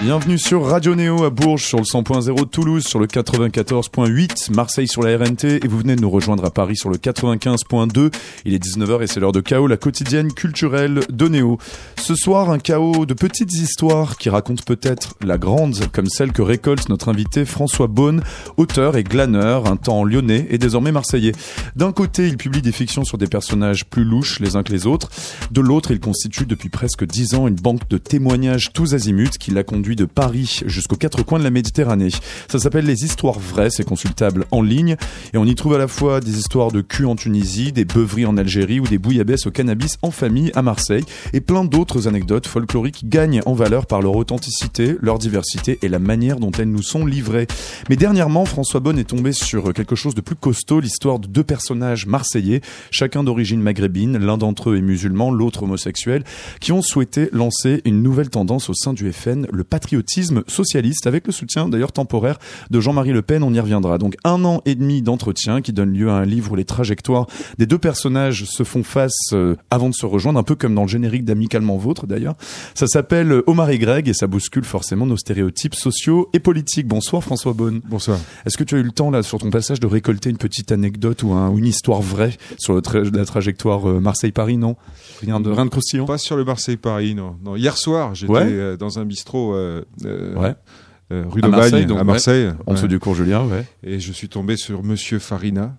Bienvenue sur Radio Néo à Bourges, sur le 100.0 Toulouse, sur le 94.8, Marseille sur la RNT et vous venez de nous rejoindre à Paris sur le 95.2. Il est 19h et c'est l'heure de chaos, la quotidienne culturelle de Néo. Ce soir, un chaos de petites histoires qui racontent peut-être la grande, comme celle que récolte notre invité François Beaune, auteur et glaneur, un temps lyonnais et désormais marseillais. D'un côté, il publie des fictions sur des personnages plus louches les uns que les autres. De l'autre, il constitue depuis presque dix ans une banque de témoignages tous azimuts qui l'a conduit de Paris jusqu'aux quatre coins de la Méditerranée. Ça s'appelle Les Histoires Vraies, c'est consultable en ligne et on y trouve à la fois des histoires de cul en Tunisie, des beuveries en Algérie ou des bouillabaisse au cannabis en famille à Marseille et plein d'autres anecdotes folkloriques gagnent en valeur par leur authenticité, leur diversité et la manière dont elles nous sont livrées. Mais dernièrement, François Bonne est tombé sur quelque chose de plus costaud, l'histoire de deux personnages marseillais, chacun d'origine maghrébine, l'un d'entre eux est musulman, l'autre homosexuel, qui ont souhaité lancer une nouvelle tendance au sein du FN, le patriotisme socialiste, avec le soutien d'ailleurs temporaire de Jean-Marie Le Pen, on y reviendra. Donc un an et demi d'entretien qui donne lieu à un livre où les trajectoires des deux personnages se font face euh, avant de se rejoindre, un peu comme dans le générique d'Amicalement Vôtre d'ailleurs. Ça s'appelle Omar et Greg et ça bouscule forcément nos stéréotypes sociaux et politiques. Bonsoir François Bonne. Bonsoir. Est-ce que tu as eu le temps là sur ton passage de récolter une petite anecdote ou, un, ou une histoire vraie sur le tra- la trajectoire euh, Marseille-Paris? Non? Rien de, rien de croustillant? Pas sur le Marseille-Paris, non. non. Hier soir, j'étais Ouais? euh, dans un bistrot euh, euh, Ouais. euh, rue À d'Aubagne, Marseille, donc, à ouais. Marseille. En dessous Ouais. du cours Julien, ouais. Et je suis tombé sur Monsieur Farina,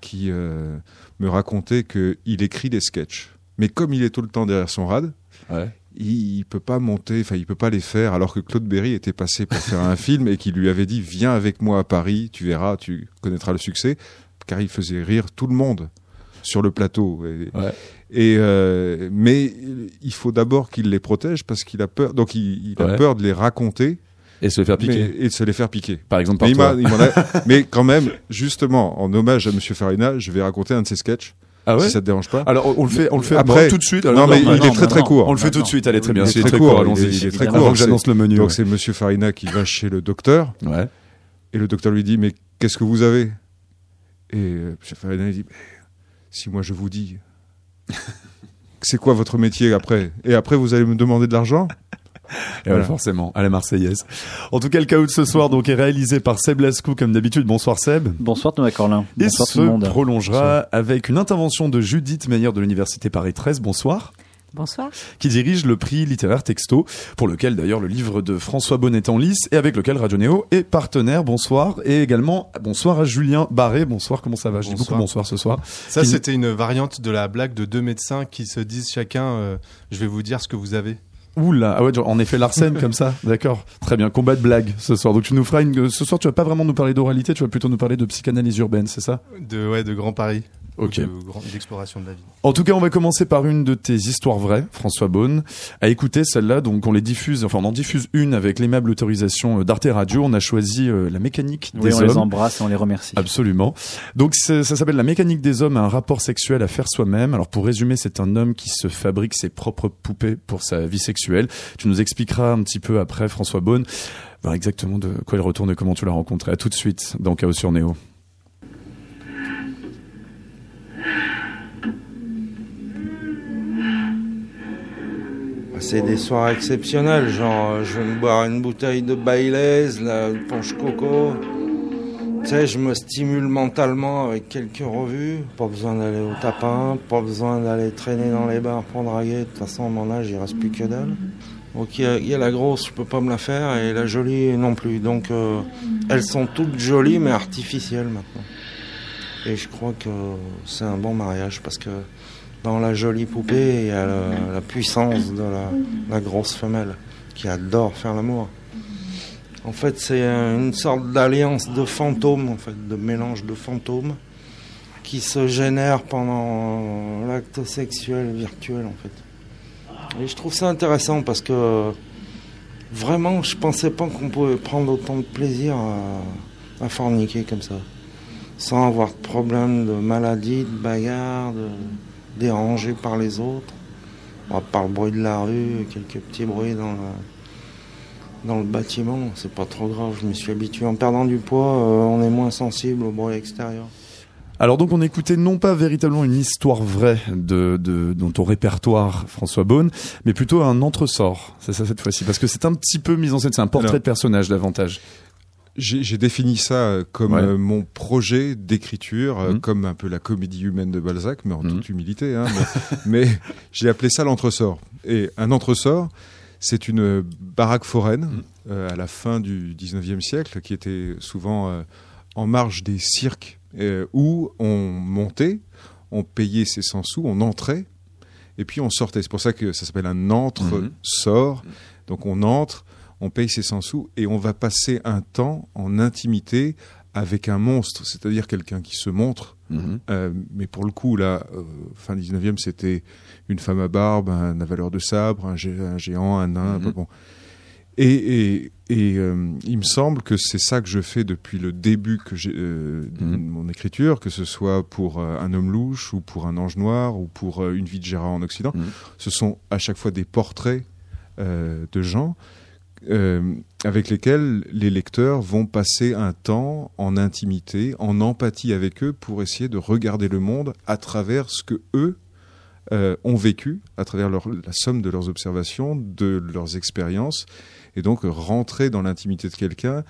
qui euh, me racontait qu'il écrit des sketchs. Mais comme il est tout le temps derrière son rad, Ouais. il, peut pas monter, enfin il peut pas les faire, alors que Claude Berry était passé pour faire un film et qu'il lui avait dit viens avec moi à Paris, tu verras, tu connaîtras le succès, car il faisait rire tout le monde sur le plateau. Et, Ouais. et, euh, mais il faut d'abord qu'il les protège parce qu'il a peur, donc il, il a Ouais. peur de les raconter Et se le faire piquer. mais- et de se les faire piquer. Par exemple, par Mais, toi. il a- mais quand même, justement, en hommage à Monsieur Farina, je vais raconter un de ses sketchs, Ah ouais si ça te dérange pas. Alors on le fait, on le fait Après- tout de suite. non, mais non, il est très très court. On le fait tout de suite. Allez, très bien. Il est C'est très très court, Allons-y. il est très court, j'annonce le menu. Donc c'est Monsieur Farina qui va chez le docteur Ouais. et le docteur lui dit mais qu'est-ce que vous avez? Et euh, Monsieur Farina il dit Mais si moi je vous dis c'est quoi votre métier après et après vous allez me demander de l'argent? Et voilà, Voilà. forcément, à la Marseillaise. En tout cas, le chaos de ce soir donc est réalisé par Seb Lascou comme d'habitude. Bonsoir Seb. Bonsoir Thomas Corlin. Et Bonsoir se tout le monde. prolongera avec une intervention de Judith Meyer de l'Université Paris 13. Bonsoir. Bonsoir. Qui dirige le prix littéraire Texto, pour lequel d'ailleurs le livre de François Bonnet est en lice et avec lequel Radio Néo est partenaire. Bonsoir. Et également, bonsoir à Julien Barré. Bonsoir, comment ça va? Je dis beaucoup Bonsoir. ce soir. Ça, Qui- c'était une variante de la blague de deux médecins qui se disent chacun euh, Je vais vous dire ce que vous avez. Oula, ah ouais, en effet, Larsen comme ça, d'accord. Très bien, combat de blague ce soir. Donc tu nous feras une. Ce soir, tu vas pas vraiment nous parler d'oralité, tu vas plutôt nous parler de psychanalyse urbaine, c'est ça? De, ouais, de Grand Paris. Ok. Ou De, grand- d'exploration de la vie. En tout cas, on va commencer par une de tes histoires vraies, François Beaune. À écouter celle-là, donc on les diffuse, enfin on en diffuse une avec l'aimable autorisation euh, d'Arte Radio. On a choisi euh, la mécanique Oui, des on hommes. les embrasse et on les remercie. Absolument. Donc ça s'appelle La mécanique des hommes, un rapport sexuel à faire soi-même. Alors pour résumer, c'est un homme qui se fabrique ses propres poupées pour sa vie sexuelle. Tu nous expliqueras un petit peu après, François Beaune, ben, exactement de quoi il retourne et comment tu l'as rencontré. À tout de suite dans Chaos sur Néo. C'est des soirs exceptionnels, genre euh, je vais me boire une bouteille de Baileys, la punch coco. Tu sais, je me stimule mentalement avec quelques revues. Pas besoin d'aller au tapin, pas besoin d'aller traîner dans les bars pour draguer. De toute façon, mon âge, il reste plus que dalle. Donc il y, a- il y a la grosse, je peux pas me la faire, et la jolie non plus. Donc euh, elles sont toutes jolies, mais artificielles maintenant. Et je crois que c'est un bon mariage parce que dans la jolie poupée, il y a la, puissance de la, la grosse femelle qui adore faire l'amour. En fait, c'est une sorte d'alliance de fantômes, en fait, de mélange de fantômes qui se génère pendant l'acte sexuel virtuel, en fait. Et je trouve ça intéressant parce que vraiment, je pensais pas qu'on pouvait prendre autant de plaisir à, à forniquer comme ça, sans avoir de problème de maladie, de bagarre, de dérangé par les autres. À part le bruit de la rue, quelques petits bruits dans, la- dans le bâtiment, c'est pas trop grave, je me suis habitué. En perdant du poids, euh, on est moins sensible au bruit extérieur. Alors donc on écoutait non pas véritablement une histoire vraie de, de dans ton répertoire François Beaune, mais plutôt un entresort. C'est ça cette fois-ci parce que c'est un petit peu mis en scène, c'est un portrait Alors- de personnage davantage. J'ai défini ça euh, comme Ouais. euh, mon projet d'écriture, euh, Mhm. comme un peu la comédie humaine de Balzac, mais en Mhm. toute humilité. Hein, mais mais j'ai appelé ça l'entresort. Et un entresort, c'est une baraque foraine Mhm. euh, à la fin du 19e siècle, qui était souvent euh, en marge des cirques, euh, où on montait, on payait ses 100 sous, on entrait, et puis on sortait. C'est pour ça que ça s'appelle un entre-sort. Donc on entre, on paye ses 100 sous et on va passer un temps en intimité avec un monstre, c'est-à-dire quelqu'un qui se montre. Mhm. Euh, mais pour le coup, là, euh, fin 19e, c'était une femme à barbe, un avaleur de sabre, un, gé- un géant, un nain. Mhm. bon. Et, et, et euh, il me semble que c'est ça que je fais depuis le début que j'ai de Mhm. mon écriture, que ce soit pour un homme louche ou pour un ange noir ou pour une vie de Gérard en Occident. Ce sont à chaque fois des portraits de gens euh, avec lesquels les lecteurs vont passer un temps en intimité, en empathie avec eux pour essayer de regarder le monde à travers ce que eux euh, ont vécu, à travers leur- la somme de leurs observations, de leurs expériences, et donc rentrer dans l'intimité de quelqu'un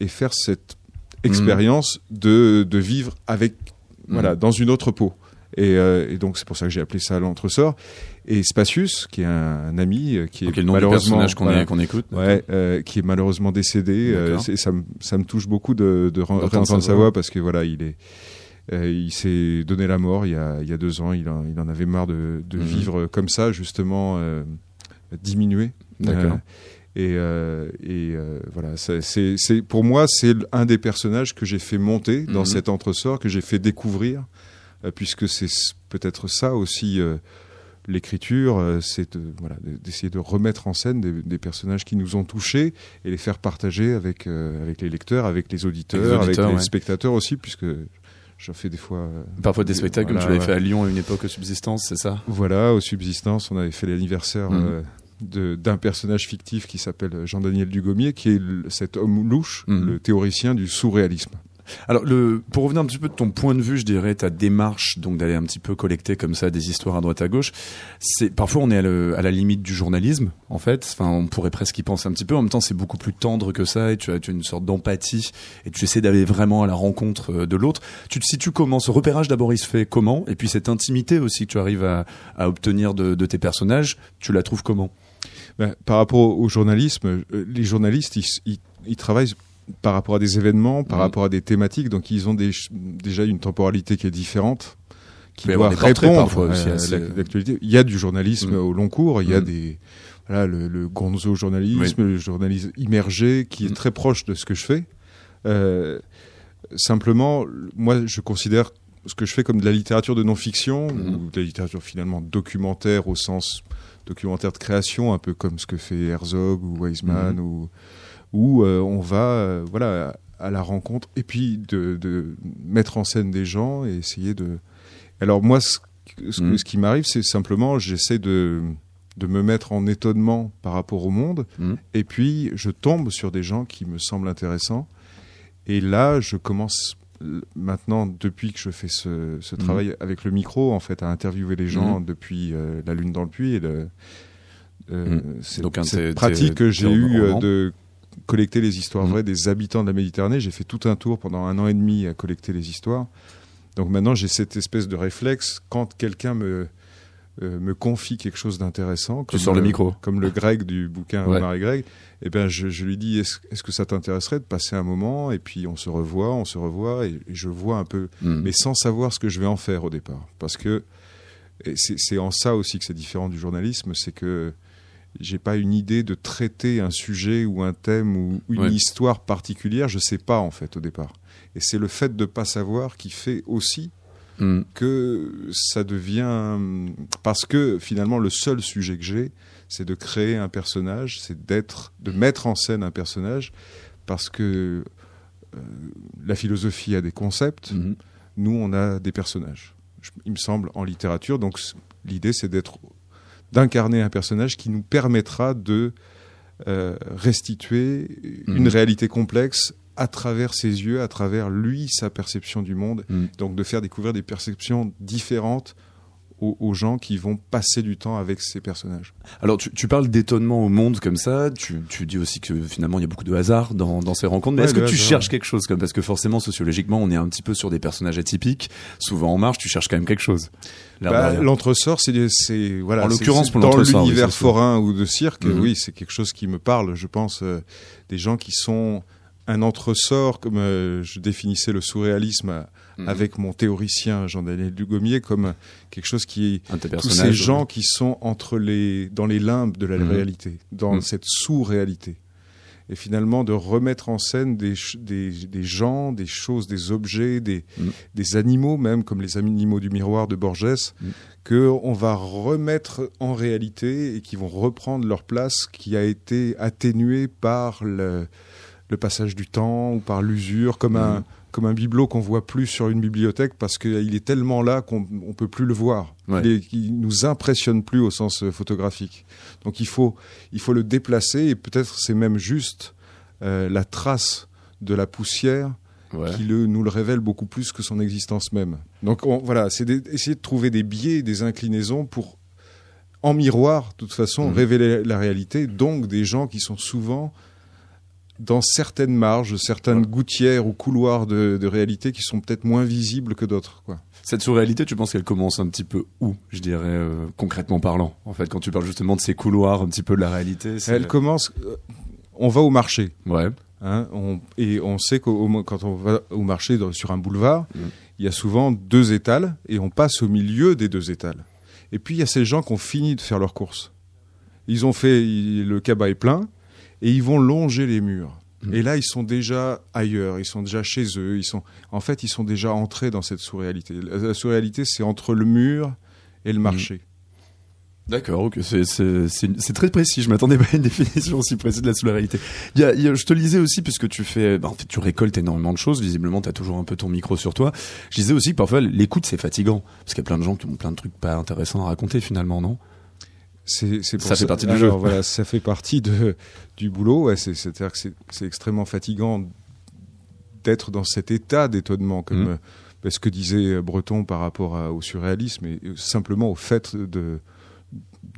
et faire cette expérience de, de vivre avec, voilà, Mhm. dans une autre peau. Et, euh, et donc c'est pour ça que j'ai appelé ça l'entresort. Et Spacius, qui est un, un ami, euh, qui est malheureusement qu'on voilà, écoute. Ouais, euh, qui est malheureusement décédé. euh, ça, me- ça touche beaucoup de, de réentendre sa voix. parce que voilà, il est, euh, il s'est donné la mort il y a, il y a deux ans. Il en, il en avait marre de, de Mhm. vivre comme ça, justement, diminué. D'accord. Et euh, et euh, voilà, c'est pour moi c'est un des personnages que j'ai fait monter dans Mhm. cet entresort, que j'ai fait découvrir, euh, puisque c'est peut-être ça aussi. L'écriture, euh, c'est de- voilà, de- d'essayer de remettre en scène des, des personnages qui nous ont touchés et les faire partager avec, euh, avec les lecteurs, avec les auditeurs, Avec les avec spectateurs aussi, puisque j'en fais des fois. euh, Parfois des spectacles comme voilà, tu l'avais ouais. fait à Lyon à une époque aux subsistances, c'est ça? Voilà, au Subsistance, on avait fait l'anniversaire Mhm. euh, de- d'un personnage fictif qui s'appelle Jean-Daniel Dugommier, qui est le- cet homme louche, Mhm. le théoricien du surréalisme. Alors, pour revenir un petit peu de ton point de vue, je dirais ta démarche, donc d'aller un petit peu collecter comme ça des histoires à droite à gauche. C'est parfois on est à, la limite du journalisme, en fait. Enfin, on pourrait presque y penser un petit peu. En même temps, c'est beaucoup plus tendre que ça, et tu as, une sorte d'empathie, et tu essaies d'aller vraiment à la rencontre euh, de l'autre. Tu te situes comment? Ce repérage d'abord, il se fait comment? Et puis cette intimité aussi que tu arrives à, obtenir de, tes personnages, tu la trouves comment? Ben, par rapport au, journalisme, euh, les journalistes, ils travaillent par rapport à des événements, par Mhm. rapport à des thématiques, donc ils ont des déjà une temporalité qui est différente, qui doit répondre à assez- la- l'actualité. Il y a du journalisme Mhm. au long cours, il y a des voilà le, le gonzo journalisme, le journalisme immergé, qui est très proche de ce que je fais. Euh, simplement, moi, je considère ce que je fais comme de la littérature de non-fiction ou de la littérature finalement documentaire au sens documentaire de création, un peu comme ce que fait Herzog ou Weisman, ou où euh, on va euh, voilà à la rencontre et puis de, de mettre en scène des gens et essayer de. Alors moi, ce, ce qui m'arrive, c'est simplement j'essaie de de me mettre en étonnement par rapport au monde Mhm. et puis je tombe sur des gens qui me semblent intéressants et là je commence euh, maintenant depuis que je fais ce, ce Mhm. travail avec le micro en fait à interviewer les gens depuis euh, la lune dans le puits et le, euh, c'est- cette pratique que j'ai tes eu romans. de collecter les histoires Mhm. vraies des habitants de la Méditerranée. J'ai fait tout un tour pendant un an et demi à collecter les histoires. Donc maintenant, j'ai cette espèce de réflexe quand quelqu'un me euh, me confie quelque chose d'intéressant, comme sors le micro. comme le Greg du bouquin Ouais. Et Greg. Eh ben, je, je lui dis est-ce que ça t'intéresserait de passer un moment? Et puis on se revoit, on se revoit et, et je vois un peu, Mhm. mais sans savoir ce que je vais en faire au départ, parce que c'est en ça aussi que c'est différent du journalisme, c'est que j'ai pas une idée de traiter un sujet ou un thème ou une Ouais. histoire particulière, je sais pas en fait au départ. Et c'est le fait de pas savoir qui fait aussi Mhm. que ça devient parce que finalement le seul sujet que j'ai, c'est de créer un personnage, c'est d'être, de mettre en scène un personnage, parce que euh, la philosophie a des concepts, Mhm. nous on a des personnages. Je- il me semble en littérature, donc l'idée c'est d'être, d'incarner un personnage qui nous permettra de euh, restituer Mhm. une réalité complexe à travers ses yeux, à travers lui, sa perception du monde. Mm. Donc de faire découvrir des perceptions différentes aux, aux gens qui vont passer du temps avec ces personnages. Alors, tu, tu parles d'étonnement au monde comme ça. Tu, tu dis aussi que finalement, il y a beaucoup de hasard dans, dans ces rencontres. Mais Ouais, est-ce que tu hasard. cherches quelque chose comme Parce que forcément, sociologiquement, on est un petit peu sur des personnages atypiques. Souvent en marche, tu cherches quand même quelque chose. Bah. L'entresort, c'est, voilà, En l'occurrence, dans oui, l'univers c'est- forain ou de cirque, Mhm. oui, c'est quelque chose qui me parle. Je pense euh, des gens qui sont un entresort, comme euh, je définissais le surréalisme euh, Mhm. avec mon théoricien Jean-Daniel Dugommier comme quelque chose qui tes tous ces gens qui sont entre les dans les limbes de la Mhm. réalité, dans Mhm. cette sous-réalité. Et finalement de remettre en scène des, des, des gens, des choses, des objets, des, des animaux même, comme les animaux du miroir de Borges, Mhm. que on va remettre en réalité et qui vont reprendre leur place qui a été atténuée par le, le passage du temps ou par l'usure, comme un Mhm. comme un bibelot qu'on voit plus sur une bibliothèque parce qu'il est tellement là qu'on on peut plus le voir. Ouais. Il, est- il nous impressionne plus au sens euh, photographique. Donc il faut il faut le déplacer et peut-être c'est même juste euh, la trace de la poussière Ouais. qui le, nous le révèle beaucoup plus que son existence même. Donc on- voilà, c'est essayer de trouver des biais, des inclinaisons pour en miroir, de toute façon, Mhm. révéler la réalité. Donc des gens qui sont souvent dans certaines marges, certaines Ouais. gouttières ou couloirs de, de réalité qui sont peut-être moins visibles que d'autres. Quoi. Cette surréalité, tu penses qu'elle commence un petit peu où, je dirais, euh, concrètement parlant En fait, quand tu parles justement de ces couloirs un petit peu de la réalité, c'est... Elle commence. euh, on va au marché. Ouais. Hein, on- et on sait qu'au au- quand on va au marché dans- sur un boulevard, Mm. il y a souvent deux étals et on passe au milieu des deux étals. Et puis il y a ces gens qui ont fini de faire leurs courses. Ils ont fait il- le cabas est plein et ils vont longer les murs. Mm. Et là, ils sont déjà ailleurs, ils sont déjà chez eux, ils sont en fait, ils sont déjà entrés dans cette sous-réalité. La, sous-réalité, c'est entre le mur et le Mm. marché. D'accord, ok, c'est très précis. Je m'attendais pas à une définition aussi précise de la a- je te lisais aussi puisque tu fais, bah, en fait, tu récoltes énormément de choses. Visiblement, tu as toujours un peu ton micro sur toi. Je disais aussi que parfois l'écoute c'est fatigant parce qu'il y a plein de gens qui ont plein de trucs pas intéressants à raconter finalement, non? C'est, c'est pour Ça fait partie du jeu. Voilà, ça fait partie de, du boulot. Ouais, c'est, c'est-à-dire que c'est, c'est extrêmement fatigant d'être dans cet état d'étonnement, comme Mhm. euh, ce que disait Breton par rapport à- au surréalisme et euh, simplement au fait de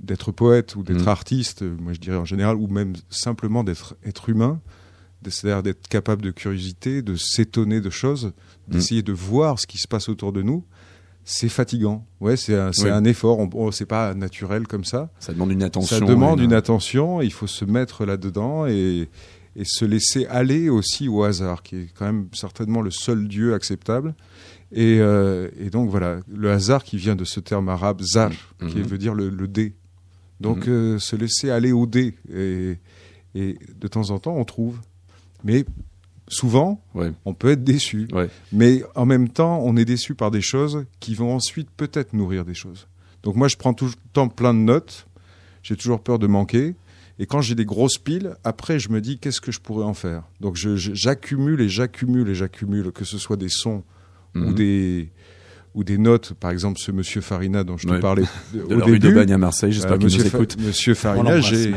d'être poète ou d'être Mhm. artiste, euh, moi je dirais en général, ou même simplement d'être être humain, c'est-à-dire d'être capable de curiosité, de s'étonner de choses, d'essayer de voir ce qui se passe autour de nous. C'est fatigant. Ouais, c'est un, c'est Oui. un effort. On, c'est pas naturel comme ça. Ça demande une attention. Ça demande une attention, il faut se mettre là-dedans et, et se laisser aller aussi au hasard, qui est quand même certainement le seul Dieu acceptable. Et, euh, et donc voilà, le hasard qui vient de ce terme arabe zar, qui Mhm. veut dire le, le dé. Donc Mhm. euh, se laisser aller au dé. Et, et de temps en temps, on trouve. Mais souvent, Ouais. on peut être déçu. Ouais. Mais en même temps, on est déçu par des choses qui vont ensuite peut-être nourrir des choses. Donc moi, je prends tout le temps plein de notes. J'ai toujours peur de manquer. Et quand j'ai des grosses piles, après, je me dis qu'est-ce que je pourrais en faire? Donc j'accumule et j'accumule et j'accumule, que ce soit des sons ou Mhm. des ou des notes. Par exemple, ce monsieur Farina dont je te parlais De au la rue début. d'Aubagne à Marseille, j'espère Euh, qu'il nous monsieur, Fa- écoute. monsieur On Farina, j'ai.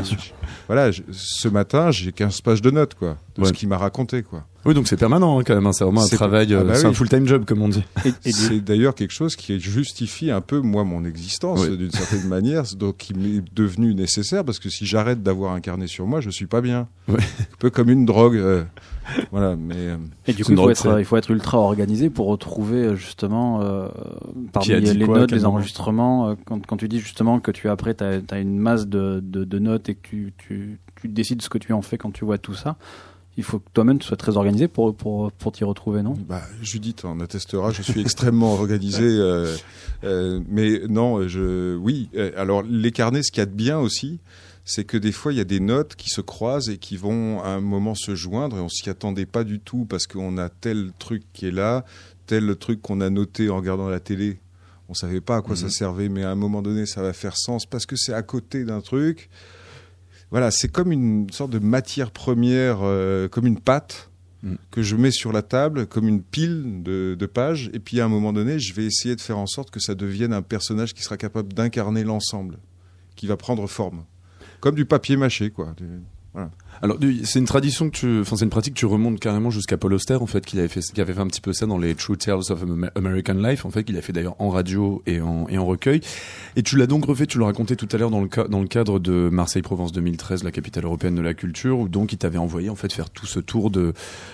Voilà, je- ce matin, j'ai 15 pages de notes quoi, de Ouais. ce qu'il m'a raconté quoi. Oui, donc c'est permanent hein, quand même. hein. C'est vraiment un travail. Ah euh, bah c'est oui. un full-time job comme on dit. Et, et du- C'est d'ailleurs quelque chose qui justifie un peu moi mon existence Oui. d'une certaine manière, donc qui m'est devenu nécessaire parce que si j'arrête d'avoir un carnet sur moi, je suis pas bien. Ouais. Un peu comme une drogue. euh, voilà, mais euh, Et du coup, il faut, être, ça. il faut être ultra organisé pour retrouver euh, justement euh, parmi les quoi, notes, les enregistrements. quand, quand tu dis justement que tu après, tu as, une masse de, de, de notes et que tu, tu, tu décides ce que tu en fais quand tu vois tout ça, il faut que toi-même tu sois très organisé pour, pour, pour t'y retrouver, non? Bah, Judith en attestera. Je suis extrêmement organisé, euh, euh, mais non, je oui. alors les carnets, ce qu'il y a de bien aussi, c'est que des fois il y a des notes qui se croisent et qui vont à un moment se joindre et on s'y attendait pas du tout parce qu'on a tel truc qui est là, tel truc qu'on a noté en regardant la télé. On savait pas à quoi ça Mhm. servait, mais à un moment donné, ça va faire sens parce que c'est à côté d'un truc. Voilà, c'est comme une sorte de matière première, euh, comme une pâte Mhm. que je mets sur la table, comme une pile de, de pages. Et puis à un moment donné, je vais essayer de faire en sorte que ça devienne un personnage qui sera capable d'incarner l'ensemble, qui va prendre forme, comme du papier mâché, quoi. Alors, c'est une tradition que tu, enfin, c'est une pratique que tu remontes carrément jusqu'à Paul Auster, en fait, qui avait fait, qui avait fait un petit peu ça dans les True Tales of Am- American Life, en fait, qu'il a fait d'ailleurs en radio et en, et en recueil. Et tu l'as donc refait, tu le racontais tout à l'heure dans le, ca- dans le cadre de Marseille-Provence 2013, la capitale européenne de la culture, où donc il t'avait envoyé, en fait, faire tout ce tour de,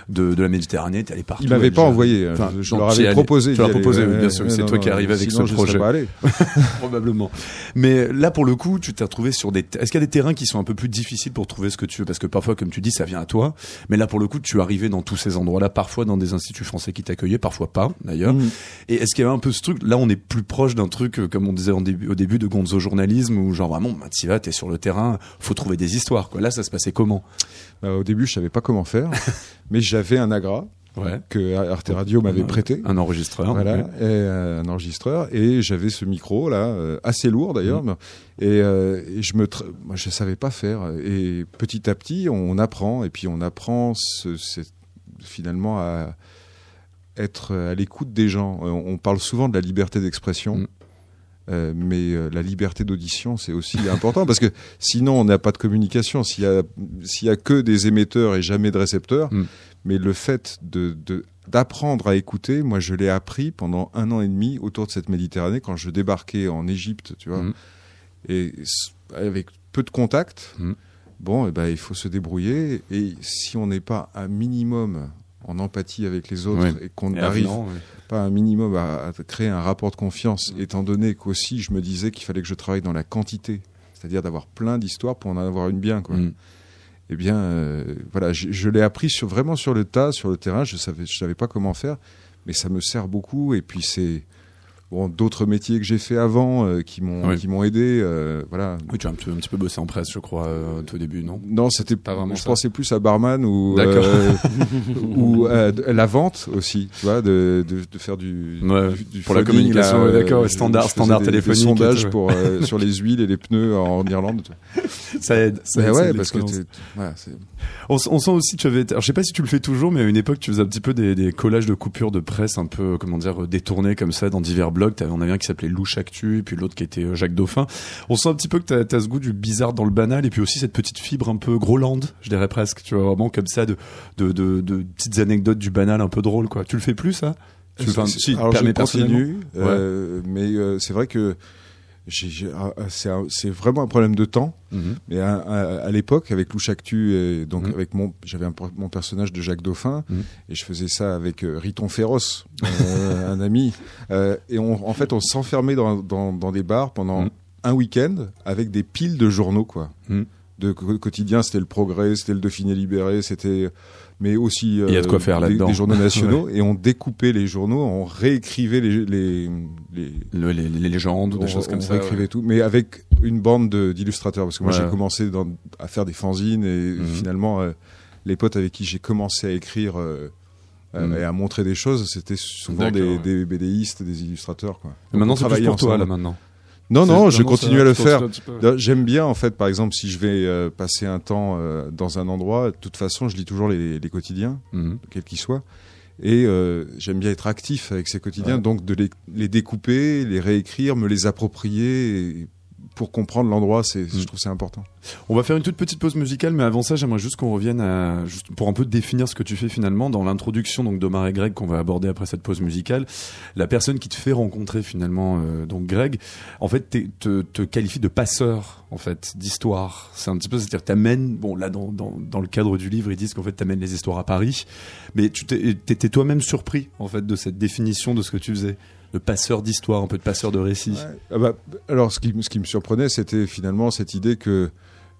de, de la Méditerranée, t'es allé partout. Il m'avait pas envoyé. Enfin, je, je leur avais allé. proposé. Tu l'as proposé, Ouais, bien sûr. ouais, C'est non, toi qui arrives avec sinon, ce je projet. pas allé. Probablement. Mais là, pour le coup, tu t'es retrouvé sur des. Est-ce qu'il y a des terrains qui sont un peu plus difficiles pour trouver ce que tu veux? Parce que parfois, comme tu dis, ça vient à toi. Mais là, pour le coup, tu arrivais dans tous ces endroits-là, parfois dans des instituts français qui t'accueillaient, parfois pas, d'ailleurs. Mhm. Et est-ce qu'il y avait un peu ce truc Là, on est plus proche d'un truc, euh, comme on disait en début, au début de Gonzo Journalisme, où genre vraiment, bah, t'y vas, t'es sur le terrain, faut trouver des histoires. Quoi. Là, ça se passait comment? Euh, Au début, je savais pas comment faire, mais j'avais un agra Ouais. que Arte Radio m'avait prêté. Un enregistreur. Voilà, ouais. et, euh, un enregistreur et j'avais ce micro là euh, assez lourd d'ailleurs et, euh, et je me moi je savais pas faire et petit à petit on apprend et puis on apprend ce, finalement à être à l'écoute des gens on parle souvent de la liberté d'expression euh, mais euh, la liberté d'audition, c'est aussi important parce que sinon on n'a pas de communication. S'il y a s'il y a que des émetteurs et jamais de récepteurs, Mm. Mais le fait de de- d'apprendre à écouter, moi je l'ai appris pendant un an et demi autour de cette Méditerranée quand je débarquais en Égypte, tu vois, Mm. et avec peu de contacts. Mm. Bon, eh ben il faut se débrouiller et si on n'est pas un minimum en empathie avec les autres Ouais. et qu'on Et arrive avenant, ouais. pas un minimum à, à créer un rapport de confiance, étant donné qu'aussi je me disais qu'il fallait que je travaille dans la quantité, c'est-à-dire d'avoir plein d'histoires pour en avoir une bien. Quoi. Eh bien, euh, voilà, je, l'ai appris vraiment sur le tas, sur le terrain. Je savais, je savais pas comment faire, mais ça me sert beaucoup. Et puis c'est bon, d'autres métiers que j'ai fait avant euh, qui m'ont Oui. qui m'ont aidé. euh, voilà. Oui, tu as un petit, un petit peu bossé en presse, je crois, euh, au tout début, non? Non, c'était Pas vraiment Je ça. pensais plus à barman ou euh, ou la vente aussi, tu vois, de, de, de faire du, Ouais, du- du pour la communication, d'accord, standard- standard des- téléphonique Des sondages pour sur les huiles et les pneus en Irlande. Ça aide. Ça Mais aide, ça ouais, aide parce que l'expérience. t'es- voilà, c'est- On, sent aussi, tu avais, alors, je sais pas si tu le fais toujours, mais à une époque, tu faisais un petit peu des, des collages de coupures de presse un peu, comment dire, détournés comme ça dans divers blogs. On avait un qui s'appelait Louche Actu, et puis l'autre qui était euh, Jacques Dauphin. On sent un petit peu que t'as, t'as ce goût du bizarre dans le banal, et puis aussi cette petite fibre un peu Groland, je dirais presque, tu vois, vraiment comme ça, de, de, de, de petites anecdotes du banal un peu drôle, quoi. Tu le fais plus, ça? Tu alors je continue, euh, mais euh, c'est vrai que c'est un- c'est vraiment un problème de temps. Mhm. Mais à, à- à l'époque, avec Louche Actu, et donc Mhm. avec mon, j'avais mon personnage de Jacques Dauphin, Mhm. et je faisais ça avec euh, Riton Féroce, euh, un ami. Euh, et on, en fait, on s'enfermait dans, dans, dans des bars pendant un week-end avec des piles de journaux, quoi. De quotidien, c'était le Progrès, c'était le Dauphiné libéré, c'était, mais aussi euh, Il y a de quoi faire des- des, journaux nationaux. Et on découpait les journaux, on réécrivait les, les, les, Le- les, les légendes ou des on, choses comme on ça. réécrivait ouais. tout, mais avec une bande de- d'illustrateurs. Parce que moi, Ouais. j'ai commencé dans- à faire des fanzines et Mhm. finalement, euh, les potes avec qui j'ai commencé à écrire euh, euh, Mhm. et à montrer des choses, c'était souvent des, des BDistes, des illustrateurs. Quoi. Et maintenant, on c'est plus pour toi, là, maintenant. Non, non, je continue à le faire. J'aime bien, en fait, par exemple, si je vais euh, passer un temps euh, dans un endroit, de toute façon, je lis toujours les, les quotidiens, Mhm. quels qu'ils soient. Et euh, j'aime bien être actif avec ces quotidiens, Ouais. donc de les, les découper, les réécrire, me les approprier et pour comprendre l'endroit, c'est, Mm. je trouve que c'est important. On va faire une toute petite pause musicale, mais avant ça, j'aimerais juste qu'on revienne à, juste pour un peu définir ce que tu fais finalement dans l'introduction donc d'Omar et Greg qu'on va aborder après cette pause musicale. La personne qui te fait rencontrer finalement euh, donc Greg, en fait, te, te qualifie de passeur en fait d'histoire. C'est un petit peu, c'est-à-dire t'amènes, bon là dans, dans dans le cadre du livre, ils disent qu'en fait t'amènes les histoires à Paris, mais tu t'es- t'étais toi-même surpris en fait de cette définition de ce que tu faisais, de passeur d'histoire, un peu de passeur de récit. Ah bah, alors, ce qui, ce qui me surprenait, c'était finalement cette idée que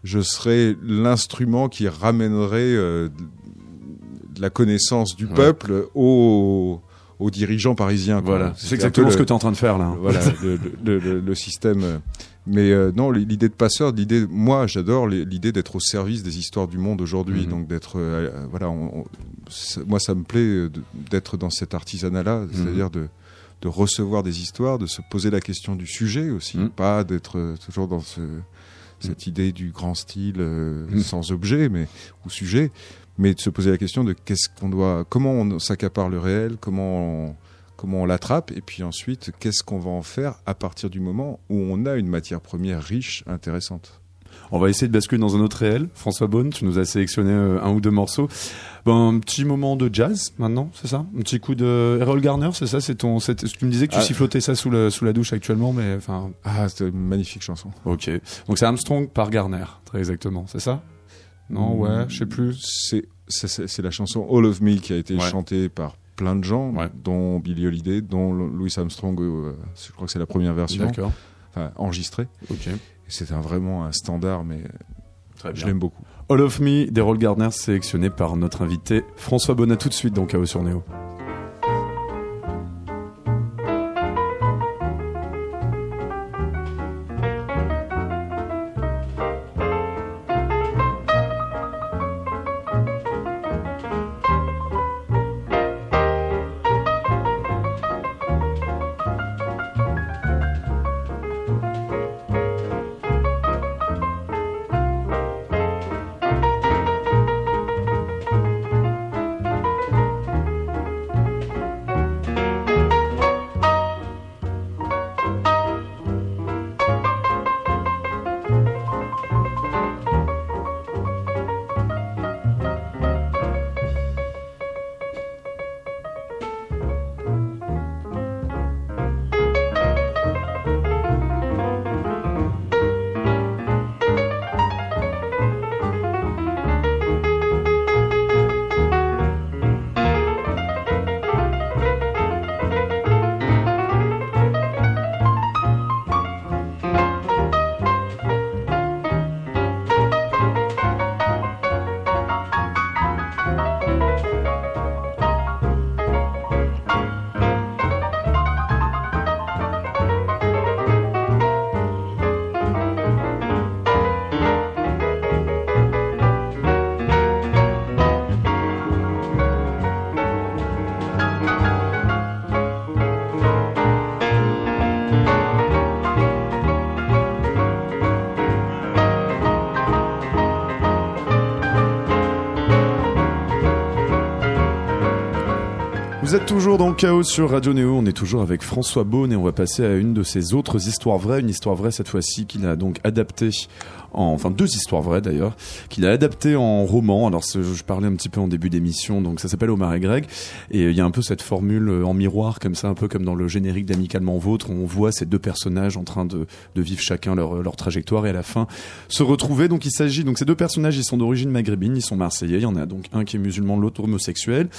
je serais l'instrument qui ramènerait euh, de la connaissance du Ouais. peuple aux, aux dirigeants parisiens. Voilà, c'est exactement ce le- que tu es en train de faire là. hein. voilà le, le- le- le système. Mais euh, non, l'idée de passeur, l'idée, moi, j'adore l'idée d'être au service des histoires du monde aujourd'hui. Mhm. Donc d'être, euh, voilà, on- on- ça- moi, ça me plaît d'être dans cet artisanat-là, c'est-à-dire de de recevoir des histoires, de se poser la question du sujet aussi, Mhm. pas d'être euh, toujours dans ce, cette idée du grand style euh, Mhm. sans objet, mais ou sujet, mais de se poser la question de qu'est-ce qu'on doit, comment on s'accapare le réel, comment on, comment on l'attrape, et puis ensuite qu'est-ce qu'on va en faire à partir du moment où on a une matière première riche, intéressante. On va essayer de basculer dans un autre réel. François Bonne, tu nous as sélectionné euh, un ou deux morceaux. Ben, un petit moment de jazz maintenant, c'est ça? Un petit coup de Errol Garner, c'est ça? C'est ton. c'est- Tu me disais que tu Ah. sifflotais ça sous, la douche actuellement, mais enfin. Ah, c'était une magnifique chanson. Ok. Donc c'est Armstrong par Garner, très exactement, c'est ça? Non, ouais, je sais plus. C'est c'est- c'est c'est la chanson All of Me qui a été Ouais. chantée par plein de gens, Ouais. dont Billy Holiday, dont Louis Armstrong. euh, je crois que c'est la première version, D'accord. enfin enregistrée. Ok. C'est un, vraiment un standard, mais Très je l'aime beaucoup. All of Me d'Errol Gardner sélectionné par notre invité François Bonnet tout de suite dans Chaos sur Néo. Vous êtes toujours dans le chaos sur Radio Néo, on est toujours avec François Beaune et on va passer à une de ses autres histoires vraies, une histoire vraie cette fois-ci qu'il a donc adaptée en, enfin deux histoires vraies d'ailleurs, qu'il a adaptées en roman. Alors je parlais un petit peu en début d'émission, donc ça s'appelle Omar et Greg et il y a un peu cette formule euh, en miroir comme ça, un peu comme dans le générique d'Amicalement Vôtre, on voit ces deux personnages en train de, vivre chacun leur, leur trajectoire et à la fin se retrouver. Donc il s'agit, donc ces deux personnages, ils sont d'origine maghrébine, ils sont marseillais, il y en a donc un qui est musulman, l'autre homosexuel.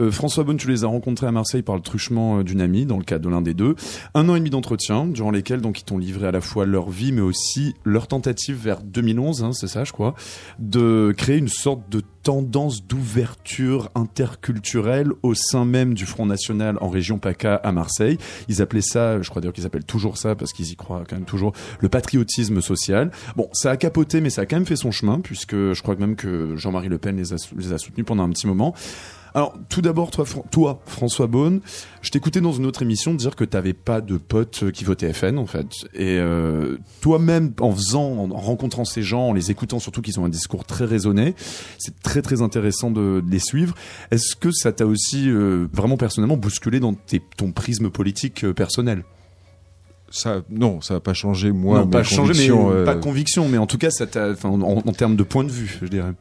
Euh, François Bonne, tu les as rencontrés à Marseille par le truchement euh, d'une amie, dans le cadre de l'un des deux. Un an et demi d'entretien, durant lesquels donc ils t'ont livré à la fois leur vie, mais aussi leur tentative vers 2011, hein, c'est ça, je crois, de créer une sorte de tendance d'ouverture interculturelle au sein même du Front National en région PACA à Marseille. Ils appelaient ça, je crois d'ailleurs qu'ils appellent toujours ça, parce qu'ils y croient quand même toujours, le patriotisme social. Bon, ça a capoté, mais ça a quand même fait son chemin, puisque je crois même que Jean-Marie Le Pen les a soutenus pendant un petit moment. Alors, tout d'abord, toi, Fran- toi, François Beaune, je t'écoutais dans une autre émission dire que t'avais pas de potes euh, qui votaient FN, en fait. Et euh, toi-même, en faisant, en rencontrant ces gens, en les écoutant, surtout qu'ils ont un discours très raisonné, c'est très très intéressant de, de les suivre. Est-ce que ça t'a aussi euh, vraiment personnellement bousculé dans tes- ton prisme politique euh, personnel? Ça, non, ça n'a pas changé moi. Non, pas changé, mais euh, pas conviction, mais en tout cas, ça en, en termes de point de vue, je dirais.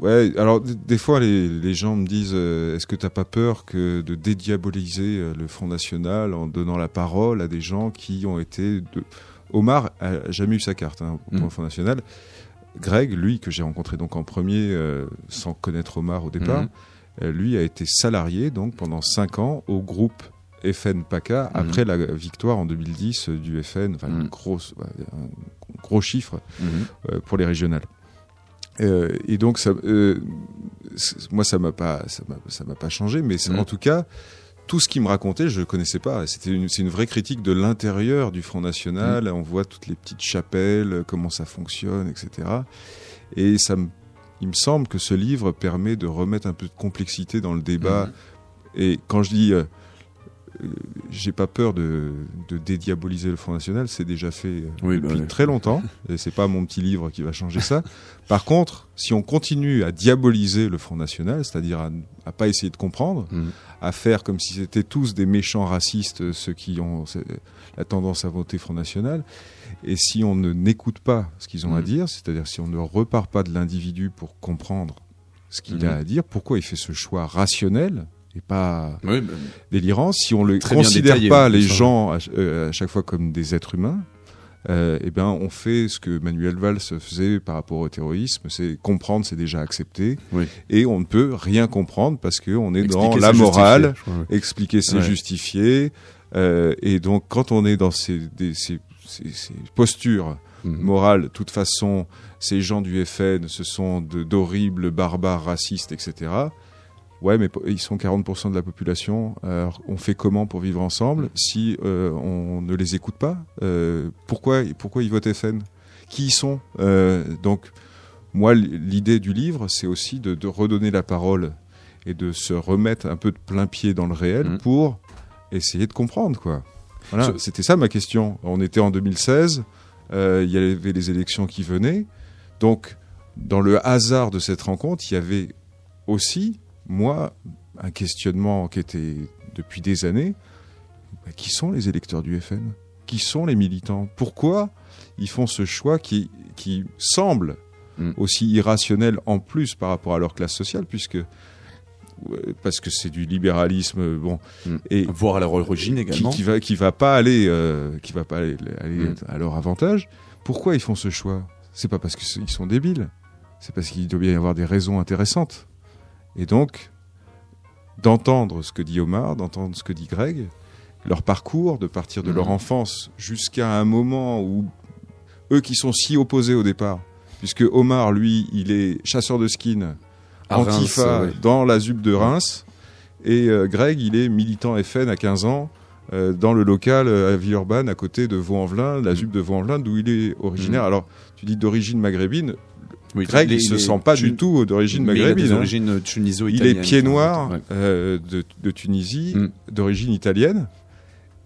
Ouais, alors des fois les, les gens me disent euh, est-ce que t'as pas peur que de dédiaboliser euh, le Front National en donnant la parole à des gens qui ont été de... Omar a jamais eu sa carte hein, pour Mm. le Front National. Greg, lui que j'ai rencontré donc en premier euh, sans connaître Omar au départ, euh, lui a été salarié donc pendant cinq ans au groupe FN PACA Mhm. après la victoire en 2010 euh, du FN, enfin grosse, un gros chiffre pour les régionales. Euh, et donc ça, euh, moi ça m'a pas, ça m'a, ça m'a pas changé, mais en tout cas tout ce qu'il me racontait, je le connaissais pas. C'était une, c'est une vraie critique de l'intérieur du Front National. On voit toutes les petites chapelles, euh, comment ça fonctionne, etc. Et ça me, il me semble que ce livre permet de remettre un peu de complexité dans le débat. Mhm. Et quand je dis euh, j'ai pas peur de, de dédiaboliser le Front National, c'est déjà fait euh, bah depuis oui. très longtemps, et c'est pas mon petit livre qui va changer ça. Par contre, si on continue à diaboliser le Front National, c'est-à-dire à, à pas essayer de comprendre, Mhm. à faire comme si c'était tous des méchants racistes, euh, ceux qui ont euh, la tendance à voter Front National, et si on ne n'écoute pas ce qu'ils ont à Mhm. dire, c'est-à-dire si on ne repart pas de l'individu pour comprendre ce qu'il a Mhm. à dire, pourquoi il fait ce choix rationnel et pas Oui, bah, délirant, si on ne considère détaillé, pas hein, les gens à, euh, à chaque fois comme des êtres humains, euh, eh ben on fait ce que Manuel Valls faisait par rapport au terrorisme, c'est comprendre, c'est déjà accepté, Oui. et on ne peut rien comprendre parce que on est dans la morale, justifié, expliquer c'est Ouais. justifier, euh, et donc quand on est dans ces, des- ces- ces- ces postures Mhm. morales, de toute façon, ces gens du FN, ce sont d'horribles barbares racistes, etc. Ouais, mais ils sont 40% de la population. Alors, on fait comment pour vivre ensemble si euh, on ne les écoute pas Euh, Pourquoi, pourquoi ils votent FN Qui ils sont? Euh, Donc, moi, l'idée du livre, c'est aussi de, de redonner la parole et de se remettre un peu de plein pied dans le réel Mhm. pour essayer de comprendre, quoi. Voilà, c'était ça ma question. On était en 2016, euh, il y avait les élections qui venaient, donc dans le hasard de cette rencontre, il y avait aussi, moi, un questionnement qui était depuis des années. Bah, qui sont les électeurs du FN Qui sont les militants? Pourquoi ils font ce choix qui, qui semble Mm. aussi irrationnel en plus par rapport à leur classe sociale, puisque parce que c'est du libéralisme, bon, Mm. et Voir à leur origine qui, également. qui va qui va pas aller euh, qui va pas aller, aller Mm. à leur avantage. Pourquoi ils font ce choix? C'est pas parce qu'ils sont débiles, c'est parce qu'il doit bien y avoir des raisons intéressantes. Et donc d'entendre ce que dit Omar, d'entendre ce que dit Greg, leur parcours, de partir de leur Mhm. enfance jusqu'à un moment où eux qui sont si opposés au départ, puisque Omar lui il est chasseur de skin, À Reims, Antifa ouais. dans la ZUP de Reims. Et euh, Greg, il est militant FN à 15 ans euh, dans le local euh, à Villeurbanne, à côté de Vaux-en-Velin, la ZUP de Vaux-en-Velin, d'où il est originaire. Mm. Alors, tu dis d'origine maghrébine. Oui, Greg, les- il se sent pas du tout d'origine il maghrébine. hein. Il est pied noir euh, de, de Tunisie, Mm. d'origine italienne.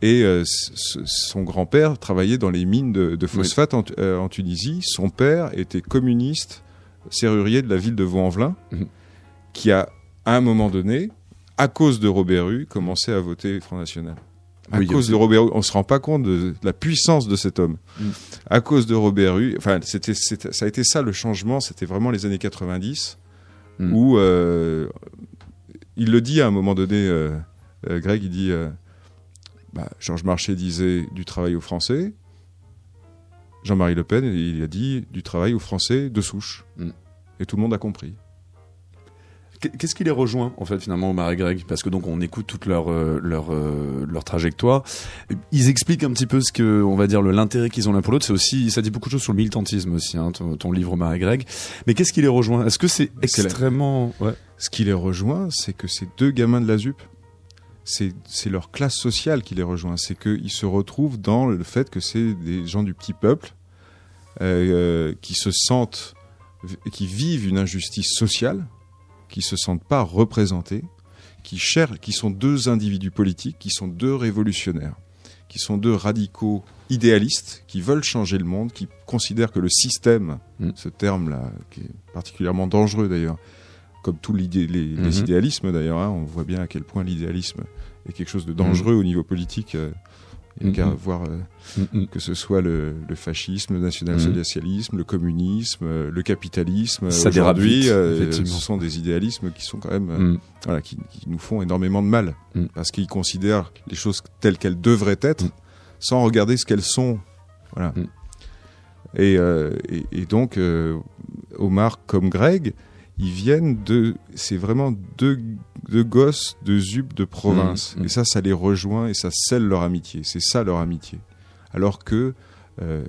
Et euh, son grand-père travaillait dans les mines de, de phosphate en, euh, en Tunisie. Son père était communiste, serrurier de la ville de Vaux-en-Velin, Mhm. qui a, à un moment donné, à cause de Robert Hue, commencé à voter Front National. À Oui, cause de Robert Hue, on se rend pas compte de la puissance de cet homme. Mhm. À cause de Robert Hue, enfin, c'était, ça a été ça le changement. C'était vraiment les années 90 Mhm. où euh, il le dit à un moment donné, euh, euh, Greg, il dit bah, Georges Marchais disait du travail aux Français. Jean-Marie Le Pen, il a dit du travail aux Français de souche. Mm. Et tout le monde a compris. Qu'est-ce qui les rejoint en fait finalement Omar et Greg? Parce que donc on écoute toute leur euh, leur euh, leur trajectoire. Ils expliquent un petit peu ce que on va dire l'intérêt qu'ils ont l'un pour l'autre. C'est aussi ça dit beaucoup de choses sur le militantisme aussi. Hein, ton, ton livre Omar et Greg. Mais qu'est-ce qui les rejoint? Est-ce que c'est extrêmement ouais. Ce qui les rejoint, c'est que ces deux gamins de la ZUP, c'est leur classe sociale qui les rejoint. C'est qu'ils se retrouvent dans le fait que c'est des gens du petit peuple euh, qui se sentent, qui vivent une injustice sociale, qui se sentent pas représentés, qui cherchent, qui sont deux individus politiques, qui sont deux révolutionnaires, qui sont deux radicaux idéalistes, qui veulent changer le monde, qui considèrent que le système, Mm. ce terme-là, qui est particulièrement dangereux d'ailleurs, comme tous les, les Mhm. idéalismes d'ailleurs, hein, on voit bien à quel point l'idéalisme est quelque chose de dangereux au niveau politique. euh, qu'à Mhm. voir euh, Mm, mm. que ce soit le, le fascisme, le national-socialisme, le communisme, euh, le capitalisme. Ça dérape Aujourd'hui, vite, euh, ce sont des idéalismes qui sont quand même, euh, Mm. voilà, qui, qui nous font énormément de mal Mm. parce qu'ils considèrent les choses telles qu'elles devraient être, Mm. sans regarder ce qu'elles sont. Voilà. Mm. Et, euh, et, et donc, euh, Omar comme Greg, ils viennent de. C'est vraiment deux, deux gosses de ZUP de province. Mm, mm. Et ça, ça les rejoint et ça scelle leur amitié. C'est ça leur amitié. Alors que euh,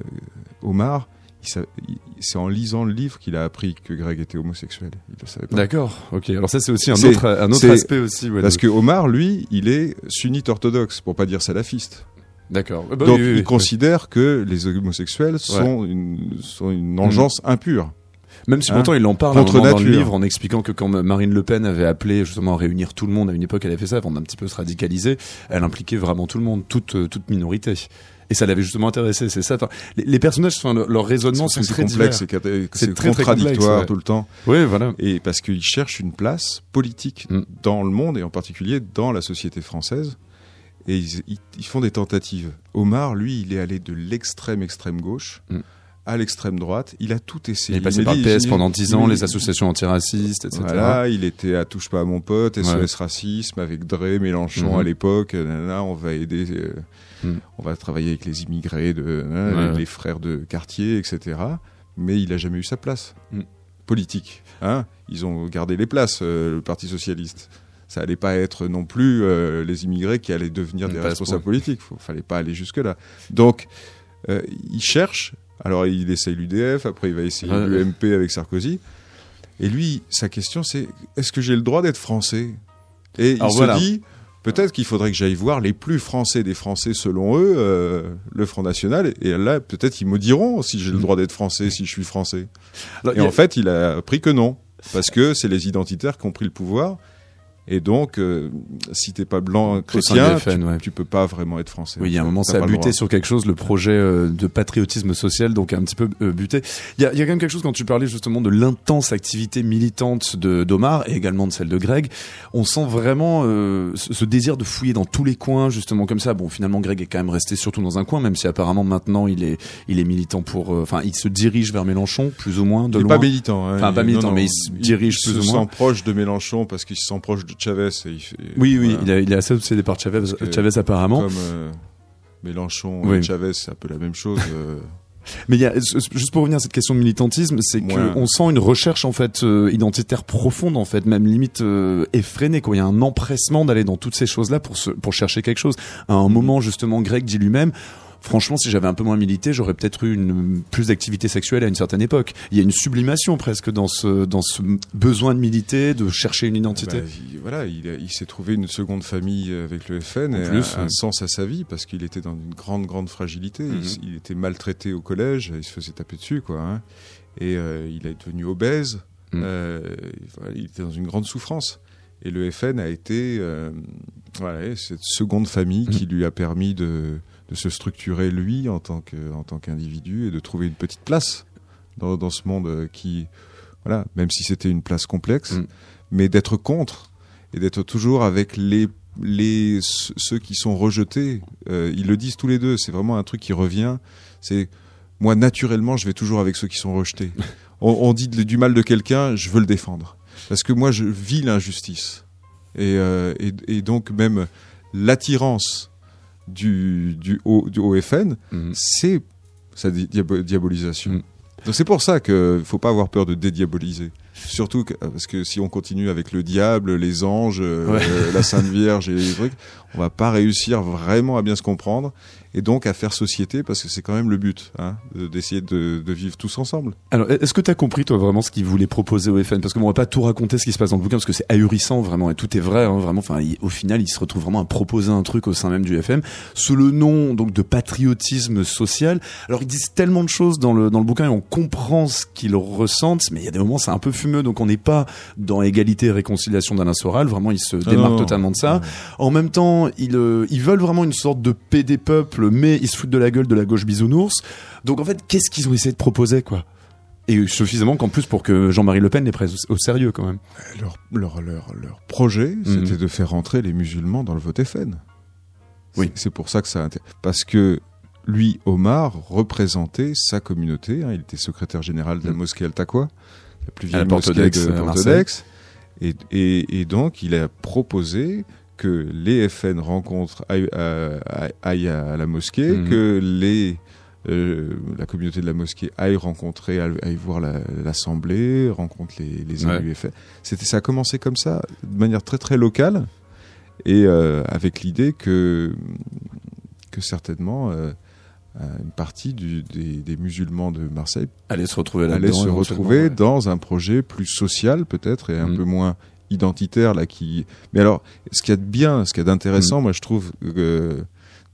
Omar, c'est en lisant le livre qu'il a appris que Greg était homosexuel. Il le savait pas. D'accord. Ok. Alors ça c'est aussi un autre un autre aspect aussi. ouais, Parce que Omar, lui, il est sunnite orthodoxe, pour pas dire salafiste. D'accord. Ah bah Donc oui, oui, il oui. considère que les homosexuels sont, une, sont une engeance impure. Même si Hein pourtant il en parle Contre dans le livre en expliquant que quand Marine Le Pen avait appelé justement à réunir tout le monde à une époque, elle avait fait ça avant d'un petit peu se radicaliser. Elle impliquait vraiment tout le monde, toute euh, toute minorité. Et ça l'avait justement intéressé, c'est ça. Enfin, les, les personnages, enfin, leur, leur raisonnement C'est très complexe, c'est très, contradictoire ouais. tout le temps. Oui, voilà. Et parce qu'ils cherchent une place politique Mm. dans le monde et en particulier dans la société française. Et ils, ils- ils font des tentatives. Omar, lui, il est allé de l'extrême extrême gauche Mm. À l'extrême droite. Il a tout Il essayé. est passé par le PS il- pendant 10 ans, il- les associations antiracistes, etc. Voilà, il était à Touche pas à mon pote, SOS Ouais. Racisme, avec Dre, Mélenchon Mhm. à l'époque. euh, nanana, on va aider, euh, Mhm. on va travailler avec les immigrés, de, nanana, Ouais. avec les frères de quartier, etc. Mais il a jamais eu sa place Mhm. politique. Hein Ils ont gardé les places, euh, le Parti socialiste. Ça allait pas être non plus euh, les immigrés qui allaient devenir des responsables politiques. Faut, fallait pas aller jusque là. Donc, euh, il cherche. Alors, il essaye l'UDF. Après, il va essayer Ouais. l'UMP avec Sarkozy. Et lui, sa question, c'est est-ce que j'ai le droit d'être français? Et Alors il voilà. se dit peut-être qu'il faudrait que j'aille voir les plus français des Français, selon eux, euh, le Front National. Et là, peut-être ils me diront si j'ai le droit d'être français, si je suis français. Alors, Et a- en fait, il a appris que non. Parce que c'est les identitaires qui ont pris le pouvoir. Et donc, euh, si t'es pas blanc chrétien, FN, tu, ouais. tu peux pas vraiment être français. Oui, il y a un moment, ça a buté sur quelque chose, le projet euh, de patriotisme social, donc un petit peu euh, buté. Il y a, il y a quand même quelque chose quand tu parlais justement de l'intense activité militante de d'Omar et également de celle de Greg. On sent vraiment euh, ce, désir de fouiller dans tous les coins, justement comme ça. Bon, finalement, Greg est quand même resté surtout dans un coin, même si apparemment maintenant il est il est militant pour. euh, Enfin, il se dirige vers Mélenchon, plus ou moins de Il est loin. pas militant. hein. Enfin, pas Il- militant, non, non. mais il se dirige il plus se ou moins. sent proche de Mélenchon parce qu'il se sent proche de Chavez. Et il fait- Oui, oui, il, a, il est assez obsédé par Chavez, Chavez apparemment. Comme euh, Mélenchon Oui. et Chavez, c'est un peu la même chose. euh, Mais il y a, juste pour revenir à cette question de militantisme, c'est qu'on sent une recherche en fait euh, identitaire profonde en fait, même limite euh, effrénée. Quoi. Il y a un empressement d'aller dans toutes ces choses-là pour se, pour chercher quelque chose. À un moment justement, Greg dit lui-même. Franchement, si j'avais un peu moins milité, j'aurais peut-être eu une plus d'activité sexuelle à une certaine époque. Il y a une sublimation presque dans ce dans ce besoin de militer, de chercher une identité. bah, il- voilà, il, s'est trouvé une seconde famille avec le FN et plus, un, un sens à sa vie parce qu'il était dans une grande, grande fragilité. Il Mhm. il, était maltraité au collège, il se faisait taper dessus, quoi. hein. Et euh, il est devenu obèse. Mhm. euh, voilà, il était dans une grande souffrance. Et le FN a été euh, voilà, cette seconde famille qui lui a permis de, de se structurer lui en tant que en tant qu'individu et de trouver une petite place dans, dans ce monde euh, qui voilà, même si c'était une place complexe, Mm. mais d'être contre et d'être toujours avec les les ceux qui sont rejetés. Euh, ils le disent tous les deux. C'est vraiment un truc qui revient. C'est moi naturellement, je vais toujours avec ceux qui sont rejetés. on, on dit du mal de quelqu'un, je veux le défendre parce que moi je vis l'injustice et, euh, et, et donc même l'attirance du du, O- du OFN, Mhm. c'est sa di- diabo- diabolisation. Mm. Donc c'est pour ça qu'il faut pas avoir peur de dédiaboliser. Surtout que, parce que si on continue avec le diable, les anges, Ouais. euh, la Sainte Vierge et les trucs, on va pas réussir vraiment à bien se comprendre et donc à faire société parce que c'est quand même le but, hein, de- d'essayer de, de vivre tous ensemble. Alors, est-ce que tu as compris, toi, vraiment ce qu'il voulait proposer au FN Parce que bon, on va pas tout raconter ce qui se passe dans le bouquin, parce que c'est ahurissant, vraiment, et tout est vrai, hein, vraiment. Enfin, il- au final, il se retrouve vraiment à proposer un truc au sein même du FM, sous le nom donc de patriotisme social. Alors, ils disent tellement de choses dans le dans le bouquin, et on comprend ce qu'ils ressentent, mais il y a des moments, c'est un peu fumeux, donc on n'est pas dans égalité et réconciliation d'Alain Soral. Vraiment, il se démarque non. totalement de ça. En même temps, ils, euh, ils veulent vraiment une sorte de paix des peuples, mais ils se foutent de la gueule de la gauche bisounours. Donc en fait, qu'est-ce qu'ils ont essayé de proposer, quoi? Et suffisamment qu'en plus pour que Jean-Marie Le Pen les prenne au, au sérieux, quand même. Leur, leur, leur, leur projet, Mhm. c'était de faire rentrer les musulmans dans le vote FN. Oui. C'est- pour ça que ça inté- Parce que lui, Omar, représentait sa communauté. hein. Il était secrétaire général de la Mhm. mosquée Al-Taqwa, la plus la vieille Porte mosquée de à Porte Marseille. d'Aix. Et, et, et donc, il a proposé que les FN rencontrent, aillent, à- aillent à la mosquée, Mhm. que les, euh, la communauté de la mosquée aille rencontrer, aille, voir la- l'assemblée, rencontre les, les Ouais. élus FN. C'était, ça a commencé comme ça, de manière très très locale, et euh, avec l'idée que, que certainement euh, une partie du- des, des musulmans de Marseille Allez se retrouver allait se retrouver dans un projet plus social peut-être et un Mhm. peu moins identitaire là qui mais alors ce qu'il y a de bien ce qu'il y a d'intéressant moi je trouve euh,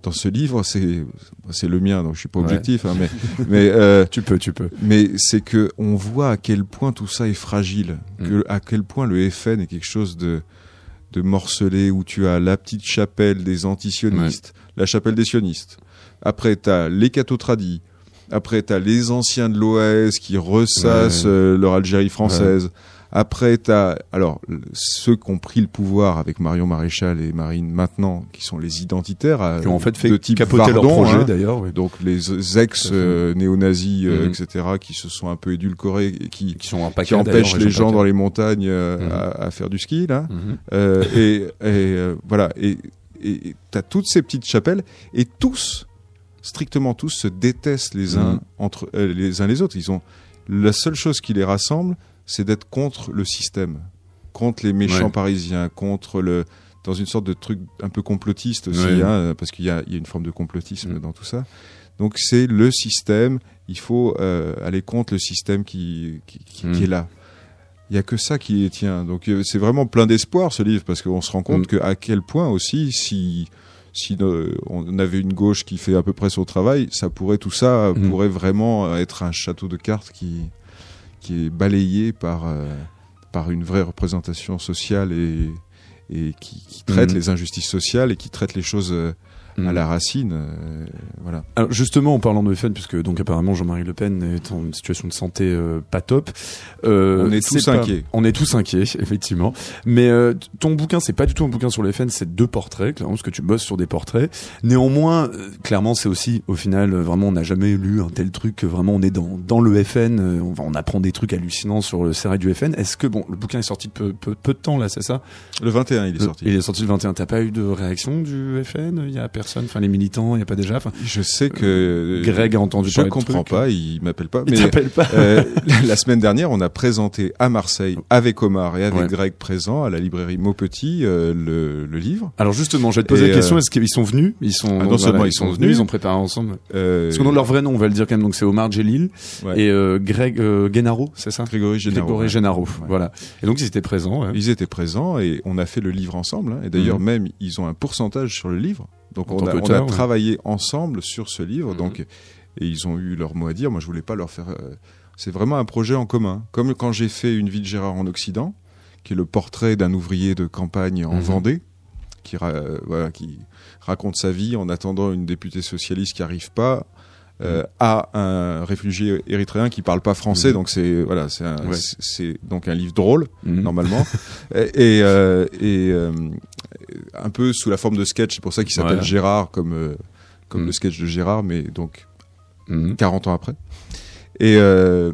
dans ce livre, c'est c'est le mien, donc je suis pas Ouais. objectif, hein, mais mais euh, Tu peux, tu peux. mais c'est que on voit à quel point tout ça est fragile, Mm. que à quel point le FN est quelque chose de de morcelé où tu as la petite chapelle des antisionistes, la chapelle des sionistes. Après t'as les cathotradis. Après t'as les anciens de l'OAS qui ressassent Ouais. euh, leur Algérie française. Après t'as alors l- ceux qui ont pris le pouvoir avec Marion Maréchal et Marine maintenant, qui sont les identitaires, à- Qui ont en fait fait de type capoter leur Vardon, projet hein. d'ailleurs. oui. Donc les ex euh, néo-nazis, euh, Mhm. etc., qui se sont un peu édulcorés et qui, Qui sont paquet qui empêchent les gens dans les montagnes euh, Mhm. à, à faire du ski là. Mhm. Euh, et et euh, voilà. Et t'as toutes ces petites chapelles et tous, strictement tous, se détestent les uns entre euh, les uns les autres. Ils ont la seule chose qui les rassemble, c'est d'être contre le système, contre les méchants Ouais. parisiens, contre le dans une sorte de truc un peu complotiste aussi, Ouais. hein, parce qu'il y y a une forme de complotisme Mhm. dans tout ça. Donc c'est le système. Il faut euh, aller contre le système qui qui, qui- qui est là. Il y a que ça qui les tient. Donc euh, c'est vraiment plein d'espoir ce livre parce qu'on se rend compte Mhm. que à quel point aussi si si euh, on avait une gauche qui fait à peu près son travail, ça pourrait tout ça Mhm. pourrait vraiment être un château de cartes qui qui est balayé par euh, par une vraie représentation sociale et et qui, qui traite Mhm. les injustices sociales et qui traite les choses euh, à la racine. euh, voilà. Alors justement, en parlant de FN, puisque donc apparemment Jean-Marie Le Pen est en situation de santé euh, pas top. euh, On est tous inquiets. On est tous inquiets, effectivement. Mais euh, ton bouquin, c'est pas du tout un bouquin sur le FN, c'est deux portraits, clairement, parce que tu bosses sur des portraits. Néanmoins, euh, clairement, c'est aussi, au final, vraiment, on n'a jamais lu un tel truc. que Vraiment, on est dans dans le FN, euh, on, on apprend des trucs hallucinants sur le serré du FN. Est-ce que bon, le bouquin est sorti peu, peu, peu de temps là, c'est ça? Le 21, il est sorti. Il est sorti le 21. T'as pas eu de réaction du FN Il y a personne, enfin les militants, il y a pas déjà. Enfin, Je sais que Greg a entendu Je parler comprends trucs. pas, il m'appelle pas. Il Mais t'appelle pas. euh, la semaine dernière, on a présenté à Marseille avec Omar et avec Ouais. Greg présent à la librairie Maupetit euh, le, le livre. Alors justement, je vais te poser Et, la question, euh, est-ce qu'ils sont venus? Ils sont Ah, non seulement ils sont venus. ils ont préparé ensemble. Euh, Parce nom de leur vrai nom, on va le dire quand même, donc c'est Omar Djelil Ouais. et euh, Greg euh, Guénaro, c'est ça? Grégory Génaro. Grégory. Génaro, Ouais. voilà. Et donc ils étaient présents. Ils étaient présents et on a fait le livre ensemble. hein. Et d'ailleurs, Mhm. même, ils ont un pourcentage sur le livre. Donc on a, on travaillé ensemble sur ce livre. Mhm. Donc, et ils ont eu leur mot à dire. Moi, je voulais pas leur faire. euh, C'est vraiment un projet en commun. Comme quand j'ai fait Une vie de Gérard en Occident, qui est le portrait d'un ouvrier de campagne en Mhm. Vendée, qui, euh, voilà, qui raconte sa vie en attendant une députée socialiste qui arrive pas. euh, à un réfugié érythréen qui parle pas français Mhm. donc c'est voilà c'est Ouais. donc un livre drôle Mhm. normalement et, et, euh, et, euh, un peu sous la forme de sketch c'est pour ça qu'il s'appelle. Gérard comme euh, comme Mm. le sketch de Gérard mais donc Mhm. 40 ans après et euh,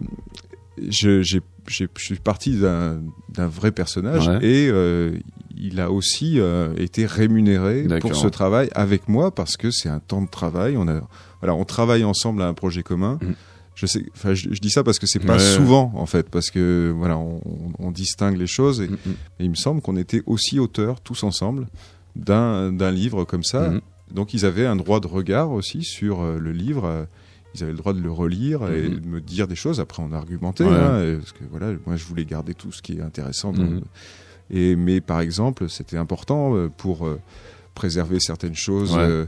je, j'ai, j'ai- je suis parti d'un, d'un vrai personnage Ouais. et euh, il a aussi euh, été rémunéré D'accord. pour ce travail avec moi parce que c'est un temps de travail on a voilà on travaille ensemble à un projet commun Mm. Je sais enfin je, je dis ça parce que c'est pas Ouais. souvent en fait parce que voilà on, on distingue les choses et, Mhm. et il me semble qu'on était aussi auteurs tous ensemble d'un livre comme ça. Mhm. Donc ils avaient un droit de regard aussi sur euh, le livre. euh, Ils avaient le droit de le relire et Mhm. de me dire des choses. Après, on a argumenté. Ouais. hein, et- parce que voilà, moi, je voulais garder tout ce qui est intéressant. Mhm. Et mais par exemple, c'était important euh, pour euh, préserver certaines choses. Ouais.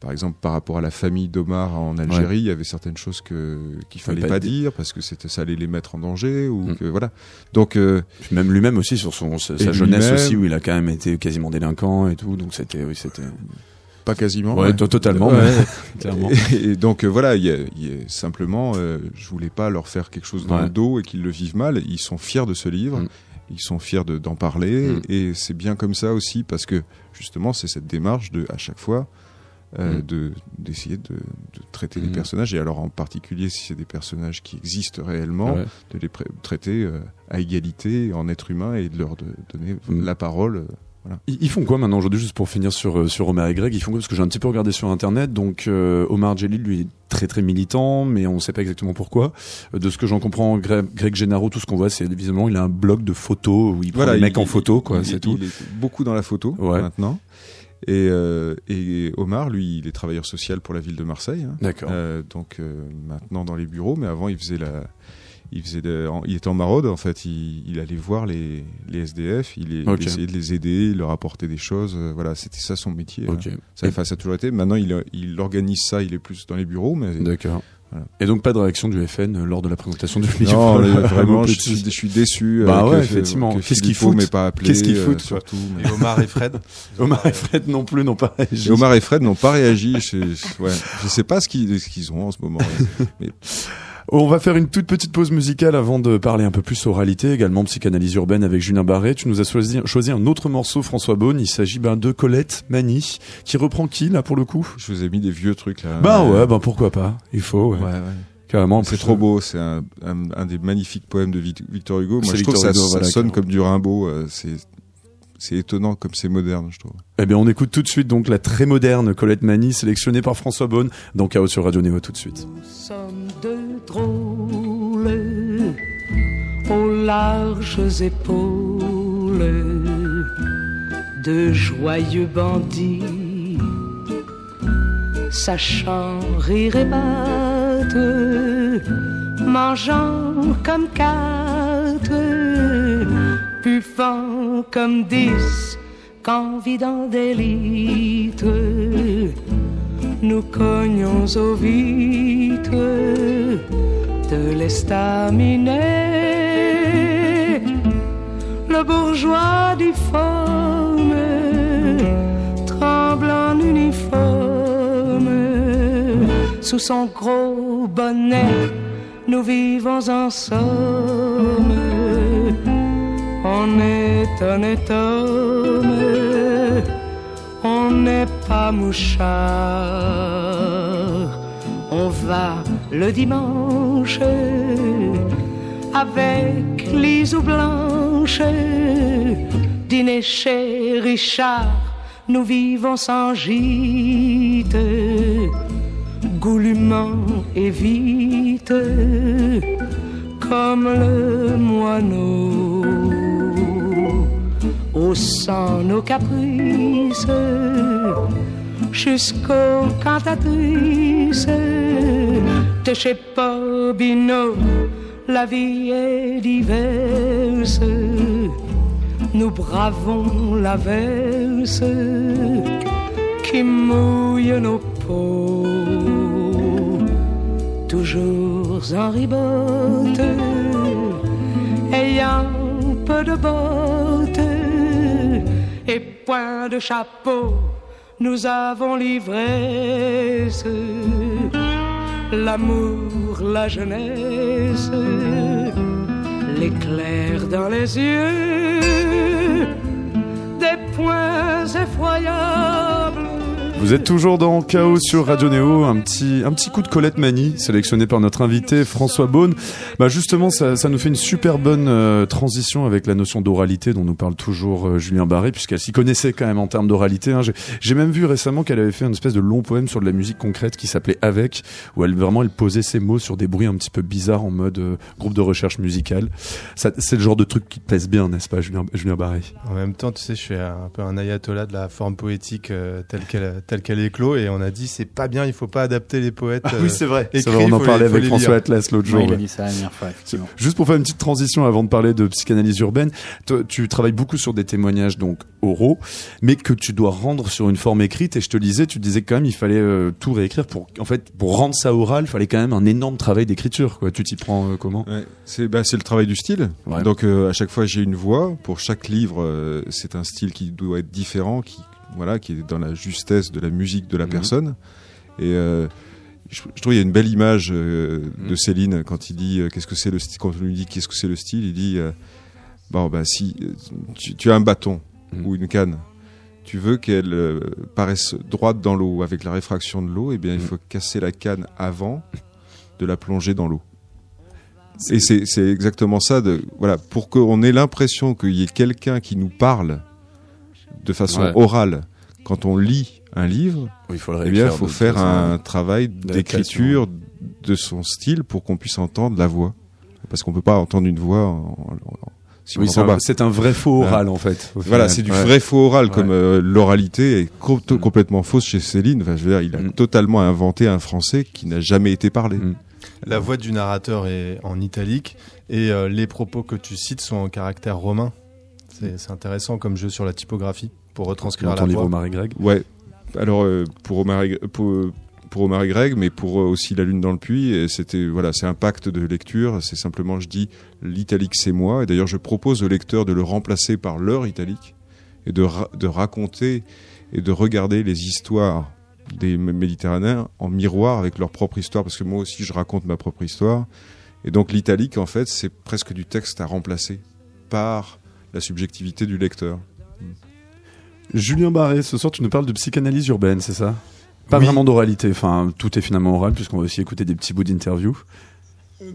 Par exemple, par rapport à la famille d'Omar en Algérie, il y avait certaines choses que qu'il fallait pas pas dire parce que c'était ça allait les mettre en danger ou Mhm. que voilà. Donc euh, même lui-même aussi sur son sa, jeunesse aussi où il a quand même été quasiment délinquant et tout, donc c'était oui c'était pas quasiment. ouais, ouais. to- totalement Ouais. mais- clairement. Et, et donc euh, voilà, il y a, y a simplement, euh, je voulais pas leur faire quelque chose dans le dos et qu'ils le vivent mal. Ils sont fiers de ce livre, Mm. ils sont fiers de- d'en parler, Mm. et c'est bien comme ça aussi parce que justement c'est cette démarche de à chaque fois euh, Mm. de d'essayer de, de traiter les Mm. personnages et alors en particulier si c'est des personnages qui existent réellement, Ouais. de les traiter euh, à égalité en être humain et de leur de- donner Mm. la parole. euh, Ils ils font quoi maintenant aujourd'hui juste pour finir sur euh, sur Omar et Greg Ils font quoi? Parce que j'ai un petit peu regardé sur internet. Donc euh, Omar Djelil lui est très très militant, mais on ne sait pas exactement pourquoi. Euh, De ce que j'en comprends, Greg, Greg Gennaro, tout ce qu'on voit, c'est visiblement il a un blog de photos où il prend Voilà, les mecs en photo, quoi. C'est tout. Il est beaucoup dans la photo Ouais. maintenant. Et, euh, et Omar, lui, il est travailleur social pour la ville de Marseille. hein. D'accord. Euh, donc euh, maintenant dans les bureaux, mais avant il faisait la, il faisait, de- en- il était en maraude en fait. Il, il allait voir les, les SDF, il, il essayait de les aider, leur apporter des choses. euh, Voilà, c'était ça son métier. Hein. Ça, enfin, ça a toujours été. Maintenant, il, il organise ça. Il est plus dans les bureaux, mais D'accord. Voilà. Et donc pas de réaction du FN euh, lors de la présentation du livre. non, vraiment, je suis, je suis déçu. Bah euh, ouais, que- effectivement. que Qu'est-ce qu'ils Philippot foutent m'ait pas appelé. Qu'est-ce qu'ils euh, foutent, surtout. mais- Et Omar et Fred? Omar et Fred non plus n'ont pas réagi. Et Omar et Fred n'ont pas réagi. Je, ouais, je sais pas ce qu'ils ce qu'ils ont en ce moment. On va faire une toute petite pause musicale avant de parler un peu plus oralité, également psychanalyse urbaine avec Julien Barré. Tu nous as choisi, choisi un autre morceau, François Beaune. Il s'agit ben, de Colette Mani, qui reprend qui là pour le coup? Je vous ai mis des vieux trucs là. Euh, ouais, ben pourquoi pas. Il faut, ouais. ouais, ouais. carrément. En C'est trop beau, c'est un, un, un des magnifiques poèmes de Vic- Victor Hugo. Moi, je trouve que ça, Hugo, ça voilà, sonne comme du Rimbaud. euh, C'est c'est étonnant comme c'est moderne, je trouve. Eh bien, on écoute tout de suite donc la très moderne Colette Mani, sélectionnée par François Beaune, dans Chaos sur Radio Néo tout de suite. Nous sommes deux drôles aux larges épaules, de joyeux bandits, sachant rire et battre, mangeant comme quatre, buvant comme dix, convidant d'élite nous cognons aux vitres de l'estaminet. Le bourgeois difforme tremble en uniforme. Sous son gros bonnet, nous vivons en somme. On est honnête homme on n'est pas mouchard. On va le dimanche avec l'isou blanche, dîner chez Richard. Nous vivons sans gîte, goulûment et vite, comme le moineau haussant nos caprices jusqu'aux cantatrices de chez Bobino. La vie est diverse, nous bravons la verse qui mouille nos peaux, toujours en ribote, ayant peu de bottes et point de chapeau, nous avons l'ivresse, l'amour, la jeunesse, l'éclair dans les yeux, des points effroyables. Vous êtes toujours dans Chaos sur Radio Néo, un petit, un petit coup de Colette Mani, sélectionné par notre invité François Beaune. Bah justement, ça, ça nous fait une super bonne euh, transition avec la notion d'oralité dont nous parle toujours euh, Julien Barré, puisqu'elle s'y connaissait quand même en termes d'oralité. hein. J'ai- même vu récemment qu'elle avait fait une espèce de long poème sur de la musique concrète qui s'appelait Avec, où elle vraiment elle posait ses mots sur des bruits un petit peu bizarres en mode euh, groupe de recherche musicale. C'est le genre de truc qui te pèse bien, n'est-ce pas, Julien, Julien Barré? En même temps, tu sais, je suis un peu un ayatollah de la forme poétique euh, telle qu'elle telle qu'elle est clos et on a dit c'est pas bien, il faut pas adapter les poètes. euh, vrai. C'est vrai, écrit, on en parlait les- avec François lire. Atlas l'autre jour. Ouais, il a ouais. dit ça la dernière fois, effectivement. Juste pour faire une petite transition avant de parler de psychanalyse urbaine, toi, tu travailles beaucoup sur des témoignages donc oraux, mais que tu dois rendre sur une forme écrite. Et je te disais, tu disais quand même il fallait euh, tout réécrire pour, en fait, pour rendre ça oral, il fallait quand même un énorme travail d'écriture. Quoi, tu t'y prends euh, comment? Ouais, c'est bah, c'est le travail du style. Ouais. Donc euh, à chaque fois j'ai une voix. Pour chaque livre, euh, c'est un style qui doit être différent, qui voilà, qui est dans la justesse de la musique de la Mhm. personne. Et euh, je, je trouve il y a une belle image euh, Mhm. de Céline quand il dit euh, qu'est-ce que c'est le style. Quand on lui dit qu'est-ce que c'est le style, il dit bon bah si tu, tu as un bâton Mhm. ou une canne. Tu veux qu'elle euh, paraisse droite dans l'eau avec la réfraction de l'eau, et bien il faut casser la canne avant de la plonger dans l'eau. Et c'est c'est exactement ça. De, voilà, pour qu'on ait l'impression qu'il y ait quelqu'un qui nous parle de façon Ouais. orale quand on lit un livre, Il faut le eh bien, faut faire un travail d'écriture de son style pour qu'on puisse entendre la voix. Parce qu'on peut pas entendre une voix en, en- en- si Oui, c'est un, pas. c'est un vrai faux oral en fait. Voilà, c'est du Ouais. vrai faux oral, Ouais. comme euh, l'oralité est co- Mm. complètement fausse chez Céline. Enfin, je veux dire, il a Mm. totalement inventé un français qui n'a jamais été parlé. Mm. La voix du narrateur est en italique et euh, les propos que tu cites sont en caractère romain. C'est intéressant comme jeu sur la typographie pour retranscrire Dans la livre voix. Omar et Greg. Ouais. Alors euh, pour Omar et, pour, pour Omar et Greg, mais pour euh, aussi La Lune dans le puits, c'était voilà, c'est un pacte de lecture. C'est simplement, je dis, l'italique c'est moi. Et d'ailleurs, je propose au lecteur de le remplacer par leur italique et de ra- de raconter et de regarder les histoires des Méditerranéens en miroir avec leur propre histoire, parce que moi aussi je raconte ma propre histoire. Et donc l'italique, en fait, c'est presque du texte à remplacer par la subjectivité du lecteur. Julien Barré, ce soir tu nous parles de psychanalyse urbaine, c'est ça? Pas Oui. vraiment d'oralité, enfin tout est finalement oral puisqu'on va aussi écouter des petits bouts d'interview.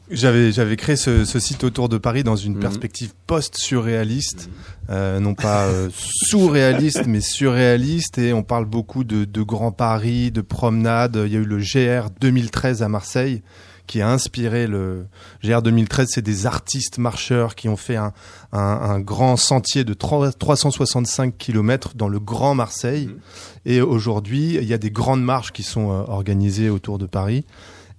J'avais j'avais créé ce, ce site autour de Paris dans une Mhm. perspective post-surréaliste, euh, non pas euh, sous-réaliste mais surréaliste et on parle beaucoup de, de Grand Paris, de promenades. Il y a eu le GR 2013 à Marseille qui a inspiré le GR 2013. C'est des artistes marcheurs qui ont fait un, un, un grand sentier de 3 365 km dans le Grand Marseille. Et aujourd'hui, il y a des grandes marches qui sont euh, organisées autour de Paris.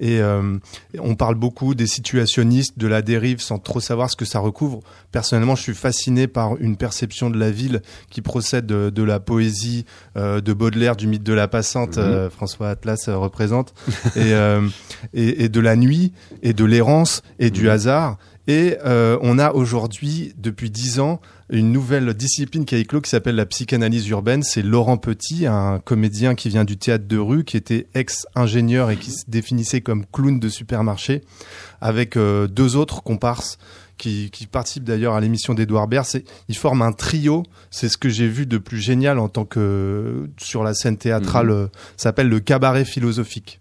Et euh, on parle beaucoup des situationnistes, de la dérive, sans trop savoir ce que ça recouvre. Personnellement, je suis fasciné par une perception de la ville qui procède de, de la poésie euh, de Baudelaire, du mythe de la passante, Mhm. euh, François Atlas euh, représente, et, euh, et, et de la nuit, et de l'errance, et du Mhm. hasard. Et euh, on a aujourd'hui, depuis dix ans, une nouvelle discipline qui a éclos qui s'appelle la psychanalyse urbaine. C'est Laurent Petit, un comédien qui vient du théâtre de rue, qui était ex-ingénieur et qui se définissait comme clown de supermarché, avec euh, deux autres comparses qui, qui participent d'ailleurs à l'émission d'Edouard Baird. C'est- Ils forment un trio. C'est ce que j'ai vu de plus génial en tant que sur la scène théâtrale. euh, Ça s'appelle le cabaret philosophique.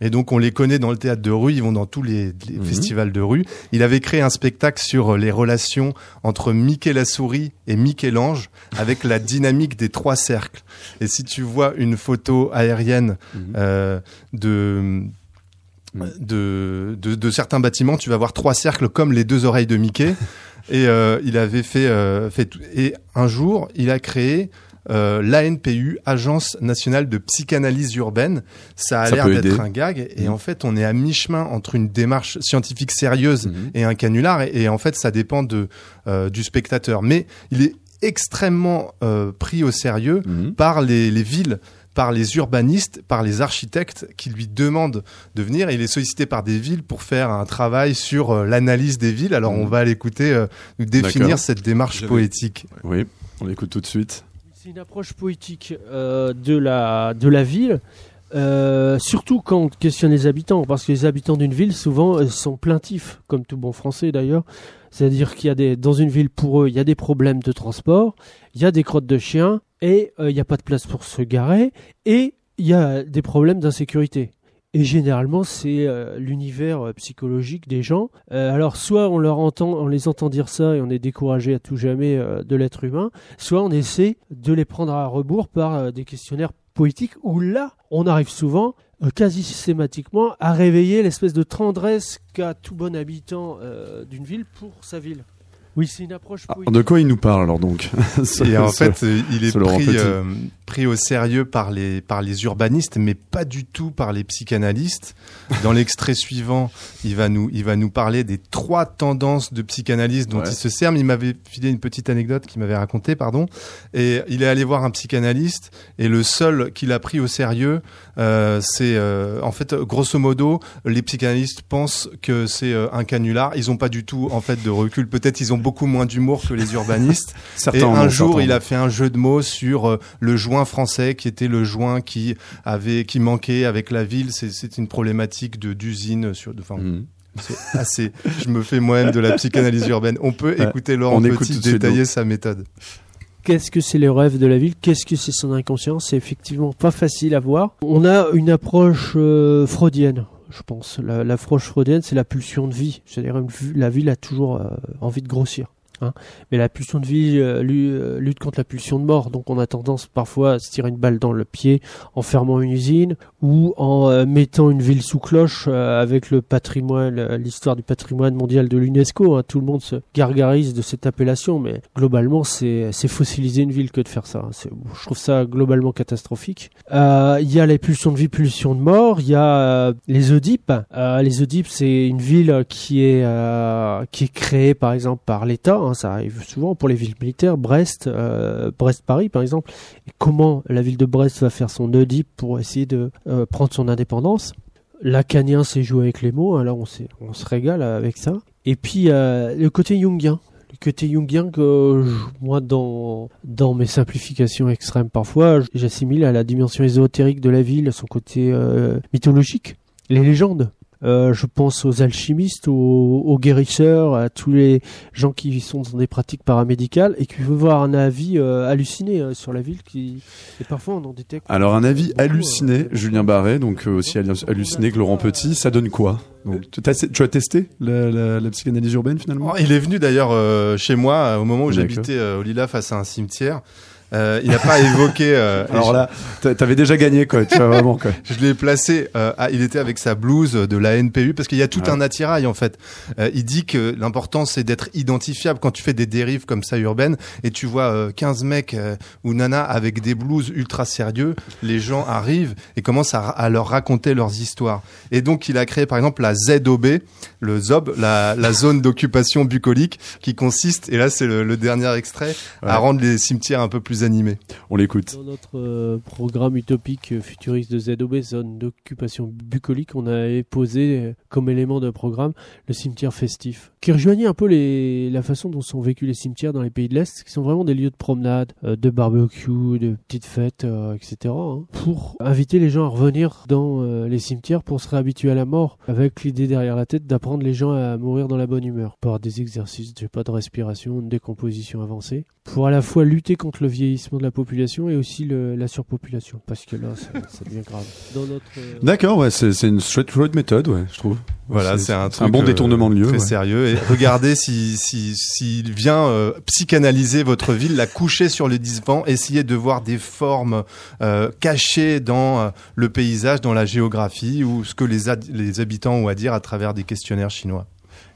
Et donc on les connaît dans le théâtre de rue, ils vont dans tous les, les Mhm. festivals de rue. Il avait créé un spectacle sur euh, les relations entre Mickey la souris et Michel-Ange avec la dynamique des trois cercles. Et si tu vois une photo aérienne Mhm. euh, de, de, de, de certains bâtiments, tu vas voir trois cercles comme les deux oreilles de Mickey. Et euh, il avait fait, euh, fait tout- et un jour, il a créé euh, l'ANPU, Agence nationale de psychanalyse urbaine. Ça a l'air d'être un gag, et Mhm. en fait, on est à mi-chemin entre une démarche scientifique sérieuse Mhm. et un canular, et, et en fait, ça dépend de euh, du spectateur. Mais il est extrêmement euh, pris au sérieux Mhm. par les, les villes, par les urbanistes, par les architectes qui lui demandent de venir. Et il est sollicité par des villes pour faire un travail sur euh, l'analyse des villes. Alors on va l'écouter euh, nous définir cette démarche poétique. Oui, on l'écoute tout de suite. C'est une approche poétique euh, de, la, de la ville, euh, surtout quand on questionne les habitants, parce que les habitants d'une ville, souvent, sont plaintifs, comme tout bon français d'ailleurs. C'est-à-dire qu'il y a des, dans une ville, pour eux, il y a des problèmes de transport, il y a des crottes de chiens, et euh, il n'y a pas de place pour se garer, et il y a des problèmes d'insécurité. Et généralement, c'est euh, l'univers euh, psychologique des gens. Euh, alors, soit on leur entend, on les entend dire ça et on est découragé à tout jamais euh, de l'être humain, soit on essaie de les prendre à rebours par euh, des questionnaires poétiques où là, on arrive souvent, euh, quasi systématiquement, à réveiller l'espèce de tendresse qu'a tout bon habitant euh, d'une ville pour sa ville. Oui, c'est une approche Ah, de quoi il nous parle alors donc Et en Ce- fait, il est pris, euh, pris au sérieux par les, par les urbanistes, mais pas du tout par les psychanalystes. Dans l'extrait suivant, il va, nous, il va nous parler des trois tendances de psychanalyse dont Ouais. il se sert. Mais Il m'avait filé une petite anecdote qu'il m'avait racontée, pardon. Et il est allé voir un psychanalyste, et le seul qu'il a pris au sérieux, euh, c'est euh, en fait, grosso modo, les psychanalystes pensent que c'est euh, un canular. Ils ont pas du tout en fait de recul. Peut-être ils ont beaucoup moins d'humour que les urbanistes. Et un jour, il a fait un jeu de mots sur euh, le joint français, qui était le joint qui avait, qui manquait avec la ville. C'est, une problématique de d'usine sur, de, enfin, ont. Mhm. assez. Je me fais moi-même de la psychanalyse urbaine. On peut Ouais. écouter Laurent On écoute Petit suite, détailler sa méthode. Qu'est-ce que c'est les rêves de la ville? Qu'est-ce que c'est son inconscient C'est effectivement pas facile à voir. On a une approche euh, freudienne, je pense. La- L'approche freudienne, c'est la pulsion de vie. C'est-à-dire la ville a toujours euh, envie de grossir. Hein. Mais la pulsion de vie euh, euh, lutte contre la pulsion de mort, donc on a tendance parfois à se tirer une balle dans le pied en fermant une usine ou en euh, mettant une ville sous cloche avec le patrimoine, l'histoire du patrimoine mondial de l'UNESCO. hein. Tout le monde se gargarise de cette appellation, mais globalement c'est fossiliser une ville que de faire ça. hein. Je trouve ça globalement catastrophique. Il y a les pulsions de vie, pulsions de mort. Il y a les Oedipe. Euh, les Oedipe, c'est une ville qui est créée par exemple par l'État. Hein, ça arrive souvent pour les villes militaires. Brest, euh, Brest-Paris par exemple. Comment la ville de Brest va faire son Oedipe pour essayer de euh, prendre son indépendance? Lacanien s'est joué avec les mots. hein, là, on, se régale avec ça. Et puis euh, le côté jungien. Le côté jungien que moi, dans, dans mes simplifications extrêmes parfois, j'assimile à la dimension ésotérique de la ville, son côté mythologique, les légendes. Euh, je pense aux alchimistes, aux, aux guérisseurs, à tous les gens qui sont dans des pratiques paramédicales et qui veulent voir un avis euh, halluciné euh, sur la ville. Qui... Et parfois, on en détecte. Alors un avis beaucoup, halluciné, euh, Julien Barret, donc euh, aussi hallu- halluciné que Laurent Petit, ça donne quoi? Donc, tu, as, tu as testé la, la- la psychanalyse urbaine finalement? Oh, il est venu d'ailleurs euh, chez moi euh, au moment où euh, au Lila face à un cimetière. Euh, il n'a pas évoqué. euh, Alors là, t'a- t'avais déjà gagné quoi, tu vois vraiment quoi. Je l'ai placé. euh, ah, il était avec sa blouse de la NPU parce qu'il y a tout un attirail en fait. Euh, il dit que l'important c'est d'être identifiable quand tu fais des dérives comme ça urbaines et tu vois euh, 15 mecs euh, ou nanas avec des blouses ultra sérieux. Les gens arrivent et commencent à, à leur raconter leurs histoires. Et donc il a créé par exemple la ZOB, le ZOB, la, la zone d'occupation bucolique, qui consiste et là c'est le, le dernier extrait à rendre les cimetières un peu plus On l'écoute. Dans notre euh, programme utopique euh, futuriste de ZOB, zone d'occupation bucolique, on avait posé euh, comme élément de programme le cimetière festif, qui rejoignait un peu la façon dont sont vécus les cimetières dans les pays de l'Est, qui sont vraiment des lieux de promenade, de barbecue, de petites fêtes, etc. hein, pour inviter les gens à revenir dans les cimetières pour se réhabituer à la mort, avec l'idée derrière la tête d'apprendre les gens à mourir dans la bonne humeur, par des exercices, je pas, de respiration, de décomposition avancée, pour à la fois lutter contre le vieillissement de la population et aussi le- la surpopulation, parce que là, ça, ça devient grave. Dans notre euh, D'accord, ouais, c'est c'est une chouette méthode, ouais, je trouve. Voilà, c'est un, un truc, bon euh, détournement de lieu. très ouais. sérieux. Et regardez si si s'il vient euh, psychanalyser votre ville, la coucher sur le divan, essayer de voir des formes euh, cachées dans euh, le paysage, dans la géographie ou ce que les ad- les habitants ont à dire à travers des questionnaires chinois.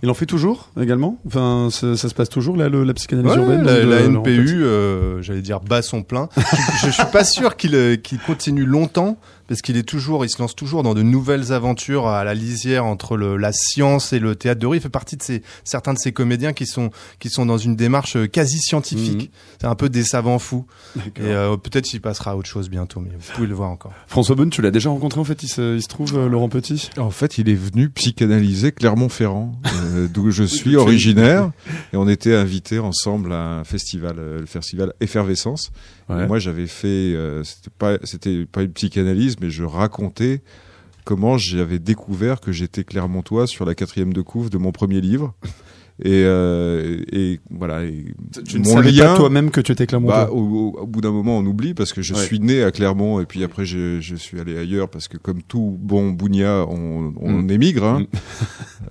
Il en fait toujours également? Enfin, ça, ça se passe toujours là, le- la psychanalyse Ouais, urbaine la, la NPU, euh, j'allais dire bat son plein. je, je suis pas sûr qu'il euh, qu'il continue longtemps parce qu'il est toujours, il se lance toujours dans de nouvelles aventures à la lisière entre le, la science et le théâtre de rue. Il fait partie de ces certains de ces comédiens qui sont qui sont dans une démarche euh, quasi scientifique. C'est un peu des savants fous. Et euh, peut-être qu'il passera à autre chose bientôt, mais vous pouvez le voir encore. François Bonne, tu l'as déjà rencontré en fait, il se, il se trouve, euh, Laurent Petit? En fait, il est venu psychanalyser Clermont-Ferrand, euh, d'où je suis originaire, et on était invités ensemble à un festival, le festival Effervescence. Ouais. Moi, j'avais fait, euh, c'était pas, c'était pas une psychanalyse, mais je racontais comment j'avais découvert que j'étais Clermontois sur la quatrième de couve de mon premier livre. Et, euh, et voilà. et Tu ne savais lien- pas toi-même que tu étais Clermontois bah, au, au- au bout d'un moment, on oublie parce que je Ouais. suis né à Clermont et puis après je, je suis allé ailleurs parce que comme tout bon bougnat, on, on Mm. émigre, hein. Mm.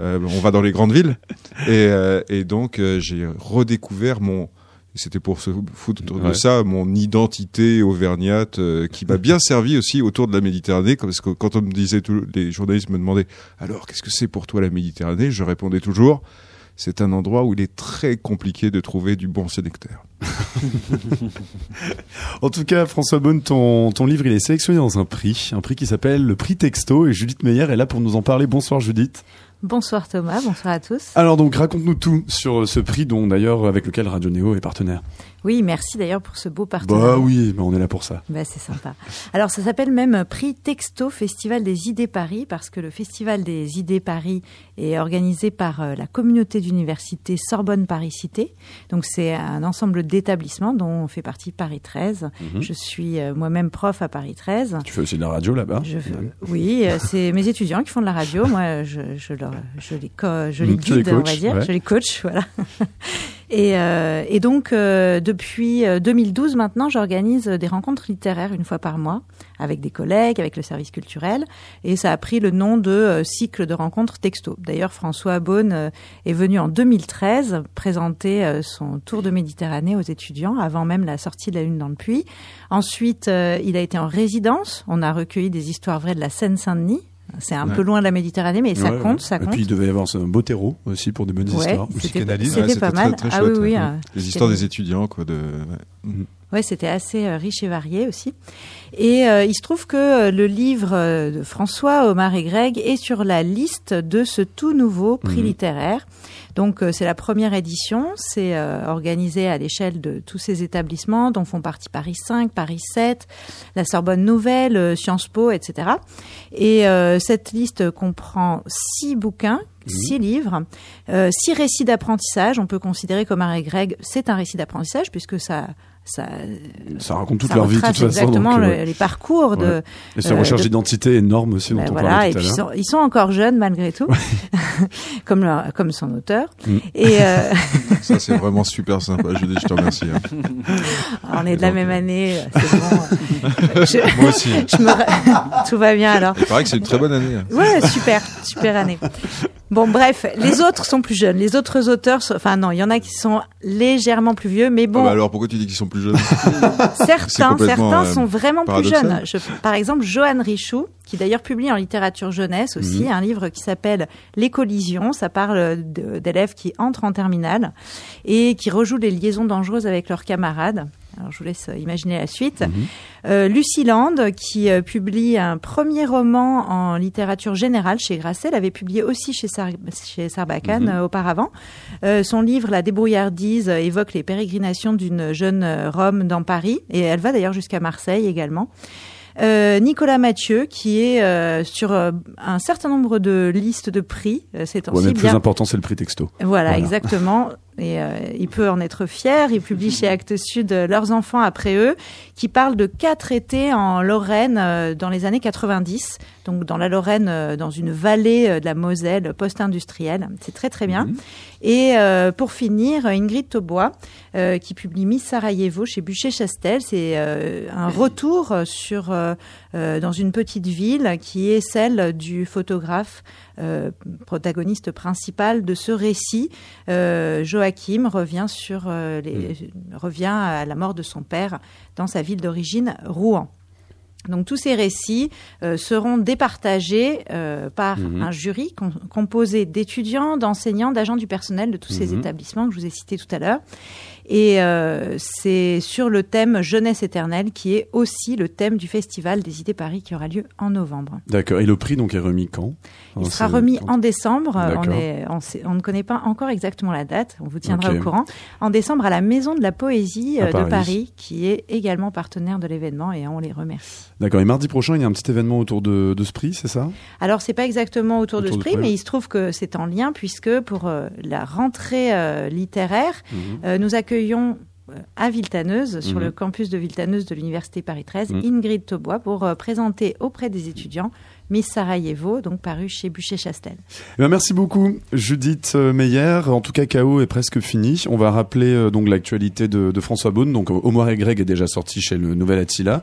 Euh, on va dans les grandes villes et, euh, et donc euh, j'ai redécouvert mon c'était pour se foutre de Ouais. ça mon identité auvergnate euh, qui m'a bien servi aussi autour de la Méditerranée parce que quand on me disait tout, les journalistes me demandaient alors qu'est-ce que c'est pour toi la Méditerranée? Je répondais toujours c'est un endroit où il est très compliqué de trouver du bon sélecteur En tout cas, François Bonne, ton, ton livre, il est sélectionné dans un prix, un prix qui s'appelle le prix Texto, et Judith Meyer est là pour nous en parler. Bonsoir Judith. Bonsoir Thomas, bonsoir à tous. Alors donc, raconte-nous tout sur ce prix, dont d'ailleurs avec lequel Radio Néo est partenaire. Oui, merci d'ailleurs pour ce beau partenariat. Bah oui, mais on est là pour ça. Bah, c'est sympa. Alors, ça s'appelle même Prix Texto Festival des idées Paris, parce que le Festival des idées Paris est organisé par euh, la communauté d'université Sorbonne Paris Cité. Donc, c'est un ensemble d'établissements dont fait partie Paris 13. Mhm. Je suis euh, moi-même prof à Paris 13. Tu fais aussi de la radio là-bas Je, oui, euh, c'est mes étudiants qui font de la radio. Moi, je, je, leur, je les, co- je les Mm, guide, on va dire. ouais. Je les coach, voilà. Et, euh, et donc, euh, depuis euh, 2012 maintenant, j'organise des rencontres littéraires une fois par mois avec des collègues, avec le service culturel. Et ça a pris le nom de euh, cycle de rencontres texto. D'ailleurs, François Beaune euh, est venu en 2013 présenter euh, son tour de Méditerranée aux étudiants avant même la sortie de la Lune dans le puits. Ensuite, euh, il a été en résidence. On a recueilli des histoires vraies de la Seine-Saint-Denis. C'est un Ouais. peu loin de la Méditerranée, mais ça Ouais, compte, ouais. ça Et compte. puis il devait y avoir un beau terreau aussi pour des bonnes Ouais, histoires. c'était psychanalyse. c'était Ouais, pas très, mal. très ah oui, chouette, oui. ouais. euh, Les histoires des étudiants, quoi. De... ouais. Ouais, c'était assez euh, riche et varié aussi. Et euh, il se trouve que euh, le livre euh, de François, Omar et Greg est sur la liste de ce tout nouveau prix Mhm. littéraire. Donc euh, c'est la première édition, c'est euh, organisé à l'échelle de tous ces établissements dont font partie Paris 5, Paris 7, la Sorbonne Nouvelle, euh, Sciences Po, etc. Et euh, cette liste comprend six bouquins, six livres, euh, six récits d'apprentissage. On peut considérer qu'Omar et Greg, c'est un récit d'apprentissage puisque ça... Ça, Ça raconte toute ça leur vie de toute façon. exactement donc, le- les parcours de, ouais. Et cette euh, recherche de- d'identité énorme aussi dont ben on voilà, parlait et tout à puis ils l'heure. sont, ils sont encore jeunes malgré tout, comme leur- comme son auteur. Mm. Et euh, Ça, c'est vraiment super sympa. Judith, je te remercie. hein. on est de la même euh, année, c'est bon. Je- Moi aussi. je me tout va bien alors. Il paraît que c'est une très bonne année. hein. Ouais, super, super année. Bon, bref, les autres sont plus jeunes. Les autres auteurs, sont- enfin non, il y en a qui sont légèrement plus vieux, mais Ah bon, bah alors, pourquoi tu dis qu'ils sont plus jeunes? Certains, certains euh, sont vraiment plus jeunes. Je- par exemple, Johan Richoux, qui d'ailleurs publie en littérature jeunesse aussi Mhm. un livre qui s'appelle Les collisions. Ça parle d'élèves qui entrent en terminale et qui rejouent les liaisons dangereuses avec leurs camarades. Alors, je vous laisse imaginer la suite. Mhm. Euh, Lucie Land, qui euh, publie un premier roman en littérature générale chez Grasset, l'avait publié aussi chez, Sar- chez Sarbacane Mhm. euh, auparavant. Euh, son livre La débrouillardise euh, évoque les pérégrinations d'une jeune euh, Rome dans Paris, et elle va d'ailleurs jusqu'à Marseille également. Euh, Nicolas Mathieu, qui est euh, sur euh, un certain nombre de listes de prix, euh, ces Ouais, le plus bien- important, c'est le prix texto. voilà, Voilà. exactement. Et euh, il peut en être fier. Il publie chez Actes Sud euh, Leurs enfants après eux, qui parle de quatre étés en Lorraine euh, dans les années 90. Donc dans la Lorraine, euh, dans une vallée de la Moselle post-industrielle. C'est très très bien. Et euh, pour finir, Ingrid Taubois, euh, qui publie Miss Sarajevo chez Bûcher-Chastel. C'est euh, un retour sur dans une petite ville qui est celle du photographe euh, protagoniste principal de ce récit. Euh, Joachim revient sur euh, les, revient à la mort de son père dans sa ville d'origine, Rouen. Donc tous ces récits euh, seront départagés euh, par Mhm. un jury com- composé d'étudiants, d'enseignants, d'agents du personnel de tous ces Mhm. établissements que je vous ai cités tout à l'heure. Et euh, c'est sur le thème jeunesse éternelle qui est aussi le thème du festival des idées Paris qui aura lieu en novembre. D'accord. Et le prix donc est remis quand? Il sera remis en décembre. On, est, on, sait- on ne connaît pas encore exactement la date. On vous tiendra au courant. En décembre à la Maison de la Poésie de Paris, qui est également partenaire de l'événement et on les remercie. D'accord. Et mardi prochain, il y a un petit événement autour de, de ce prix, c'est ça? Alors c'est pas exactement autour, de ce prix, mais il se trouve que c'est en lien puisque pour euh, la rentrée euh, littéraire, Mhm. euh, nous accueillons à Viltaneuse, sur Mhm. le campus de Viltaneuse de l'Université Paris 13, Mhm. Ingrid Taubois pour présenter auprès des étudiants Miss Sarajevo, donc paru chez Bûcher-Chastel. Eh ben, merci beaucoup, Judith euh, Meyer. En tout cas, KO est presque fini. On va rappeler euh, donc l'actualité de, de François Beaune. Donc, Omar et Greg est déjà sorti chez le Nouvel Attila.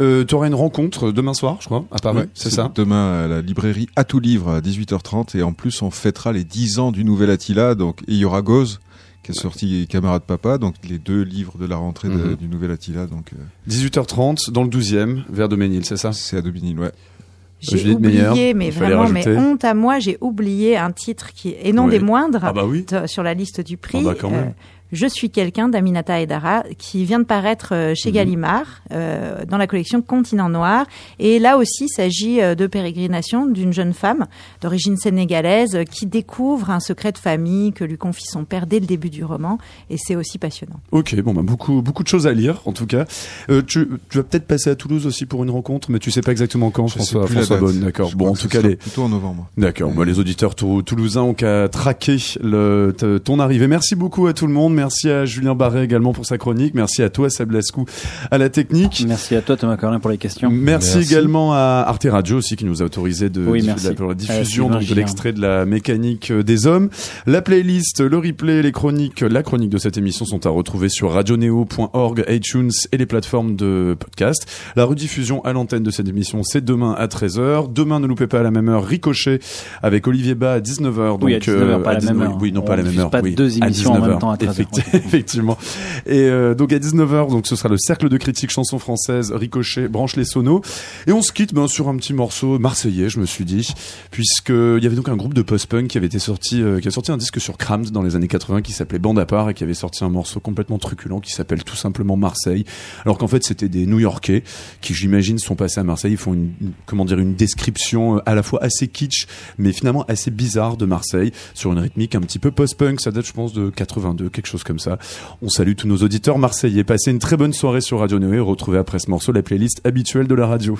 Euh, tu auras une rencontre demain soir, je crois, à Paris. Ouais, c'est ça? Demain à la librairie À tout livre à 18h30 et en plus on fêtera les 10 ans du Nouvel Attila donc et il y aura Goz qui est sorti Camarade Papa donc les deux livres de la rentrée de- Mhm. du Nouvel Attila donc euh, 18h30 dans le 12e, vers Doménil, c'est ça? C'est à Dominil ouais. J'ai oublié, mais vraiment, mais honte à moi, j'ai oublié un titre qui, et non Oui. des moindres, Ah bah oui. sur la liste du prix. Ah bah quand même. Je suis quelqu'un d'Aminata Edara qui vient de paraître euh, chez Mhm. Gallimard euh, dans la collection Continent Noir. Et là aussi, il s'agit euh, de pérégrination d'une jeune femme d'origine sénégalaise qui découvre un secret de famille que lui confie son père dès le début du roman. Et c'est aussi passionnant. Ok, bon bah beaucoup beaucoup de choses à lire en tout cas. Euh, tu, tu vas peut-être passer à Toulouse aussi pour une rencontre, mais tu sais pas exactement quand. Je sais François, François. Bonne, d'accord. Bon, en tout cas les plutôt en novembre. D'accord. Ouais. Bah, les auditeurs tou- toulousains ont qu'à traquer le, ton arrivée. Merci beaucoup à tout le monde. Merci à Julien Barret également pour sa chronique. Merci à toi, Seb Lascou, à la technique. Merci à toi, Thomas Corlin, pour les questions. Merci, Merci. également à Arte Radio aussi qui nous a autorisé de, Oui, de- merci. de- pour la Euh, diffusion donc, de l'extrait de la mécanique euh, des hommes. La playlist, le replay, les chroniques, la chronique de cette émission sont à retrouver sur radioneo.org, iTunes et les plateformes de podcast. La rediffusion à l'antenne de cette émission, c'est demain à 13h. Demain, ne loupez pas à la même heure, Ricochet avec Olivier Bas à 19h. Oui, à donc, 19h, pas à la 19 même heure. Oui, non, pas à la On même diffuse heure. pas oui, deux à émissions en même 19h, temps à 13h. Effecti- Effectivement. Et euh, donc à 19h, donc ce sera le cercle de critique chanson française, Ricochet, branche les sonos. Et on se quitte ben, sur un petit morceau marseillais, je me suis dit, puisque il y avait donc un groupe de post-punk qui avait été sorti, euh, qui a sorti un disque sur Crammed dans les années 80 qui s'appelait Bande à part et qui avait sorti un morceau complètement truculent qui s'appelle tout simplement Marseille. Alors qu'en fait c'était des New-Yorkais qui, j'imagine, sont passés à Marseille. Ils font comment dire, une description euh, à la fois assez kitsch, mais finalement assez bizarre de Marseille sur une rythmique un petit peu post-punk. Ça date, je pense, de 82, quelque chose comme ça. On salue tous nos auditeurs marseillais. Passez une très bonne soirée sur Radio et retrouvez après ce morceau la playlist habituelle de la radio.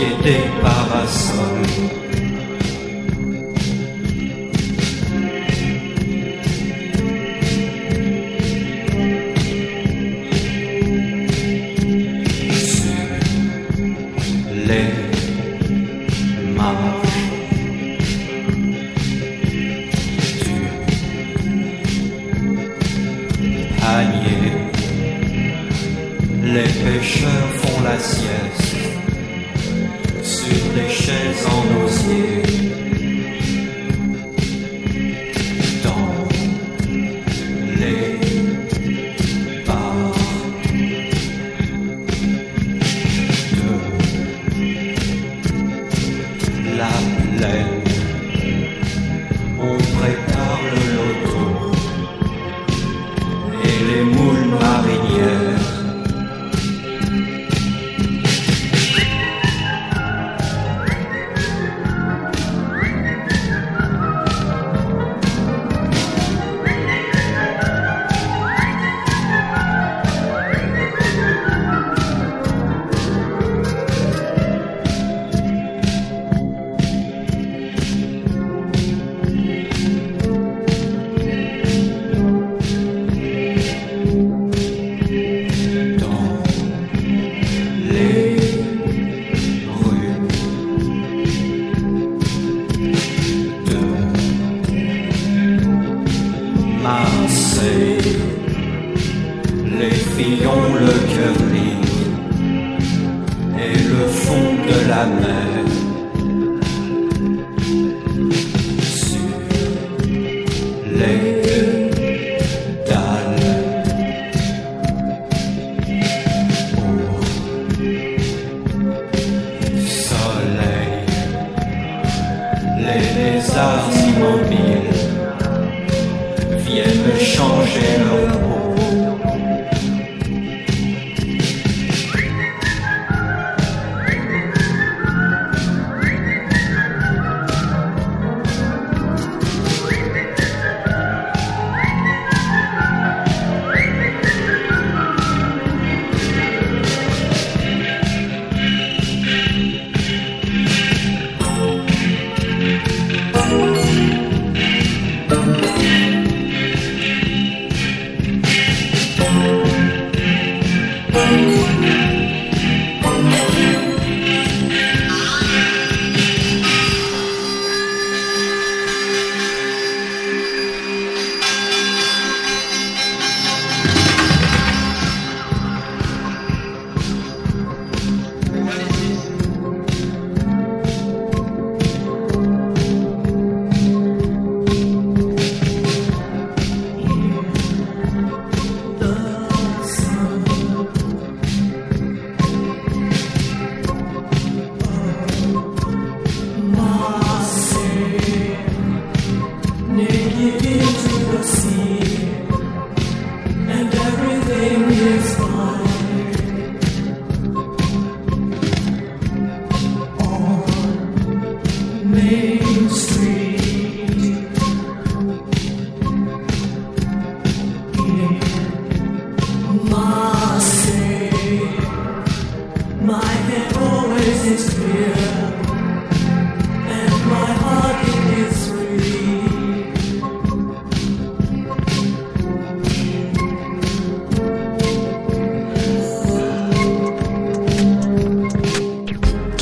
Pied des parasols. Sur les marches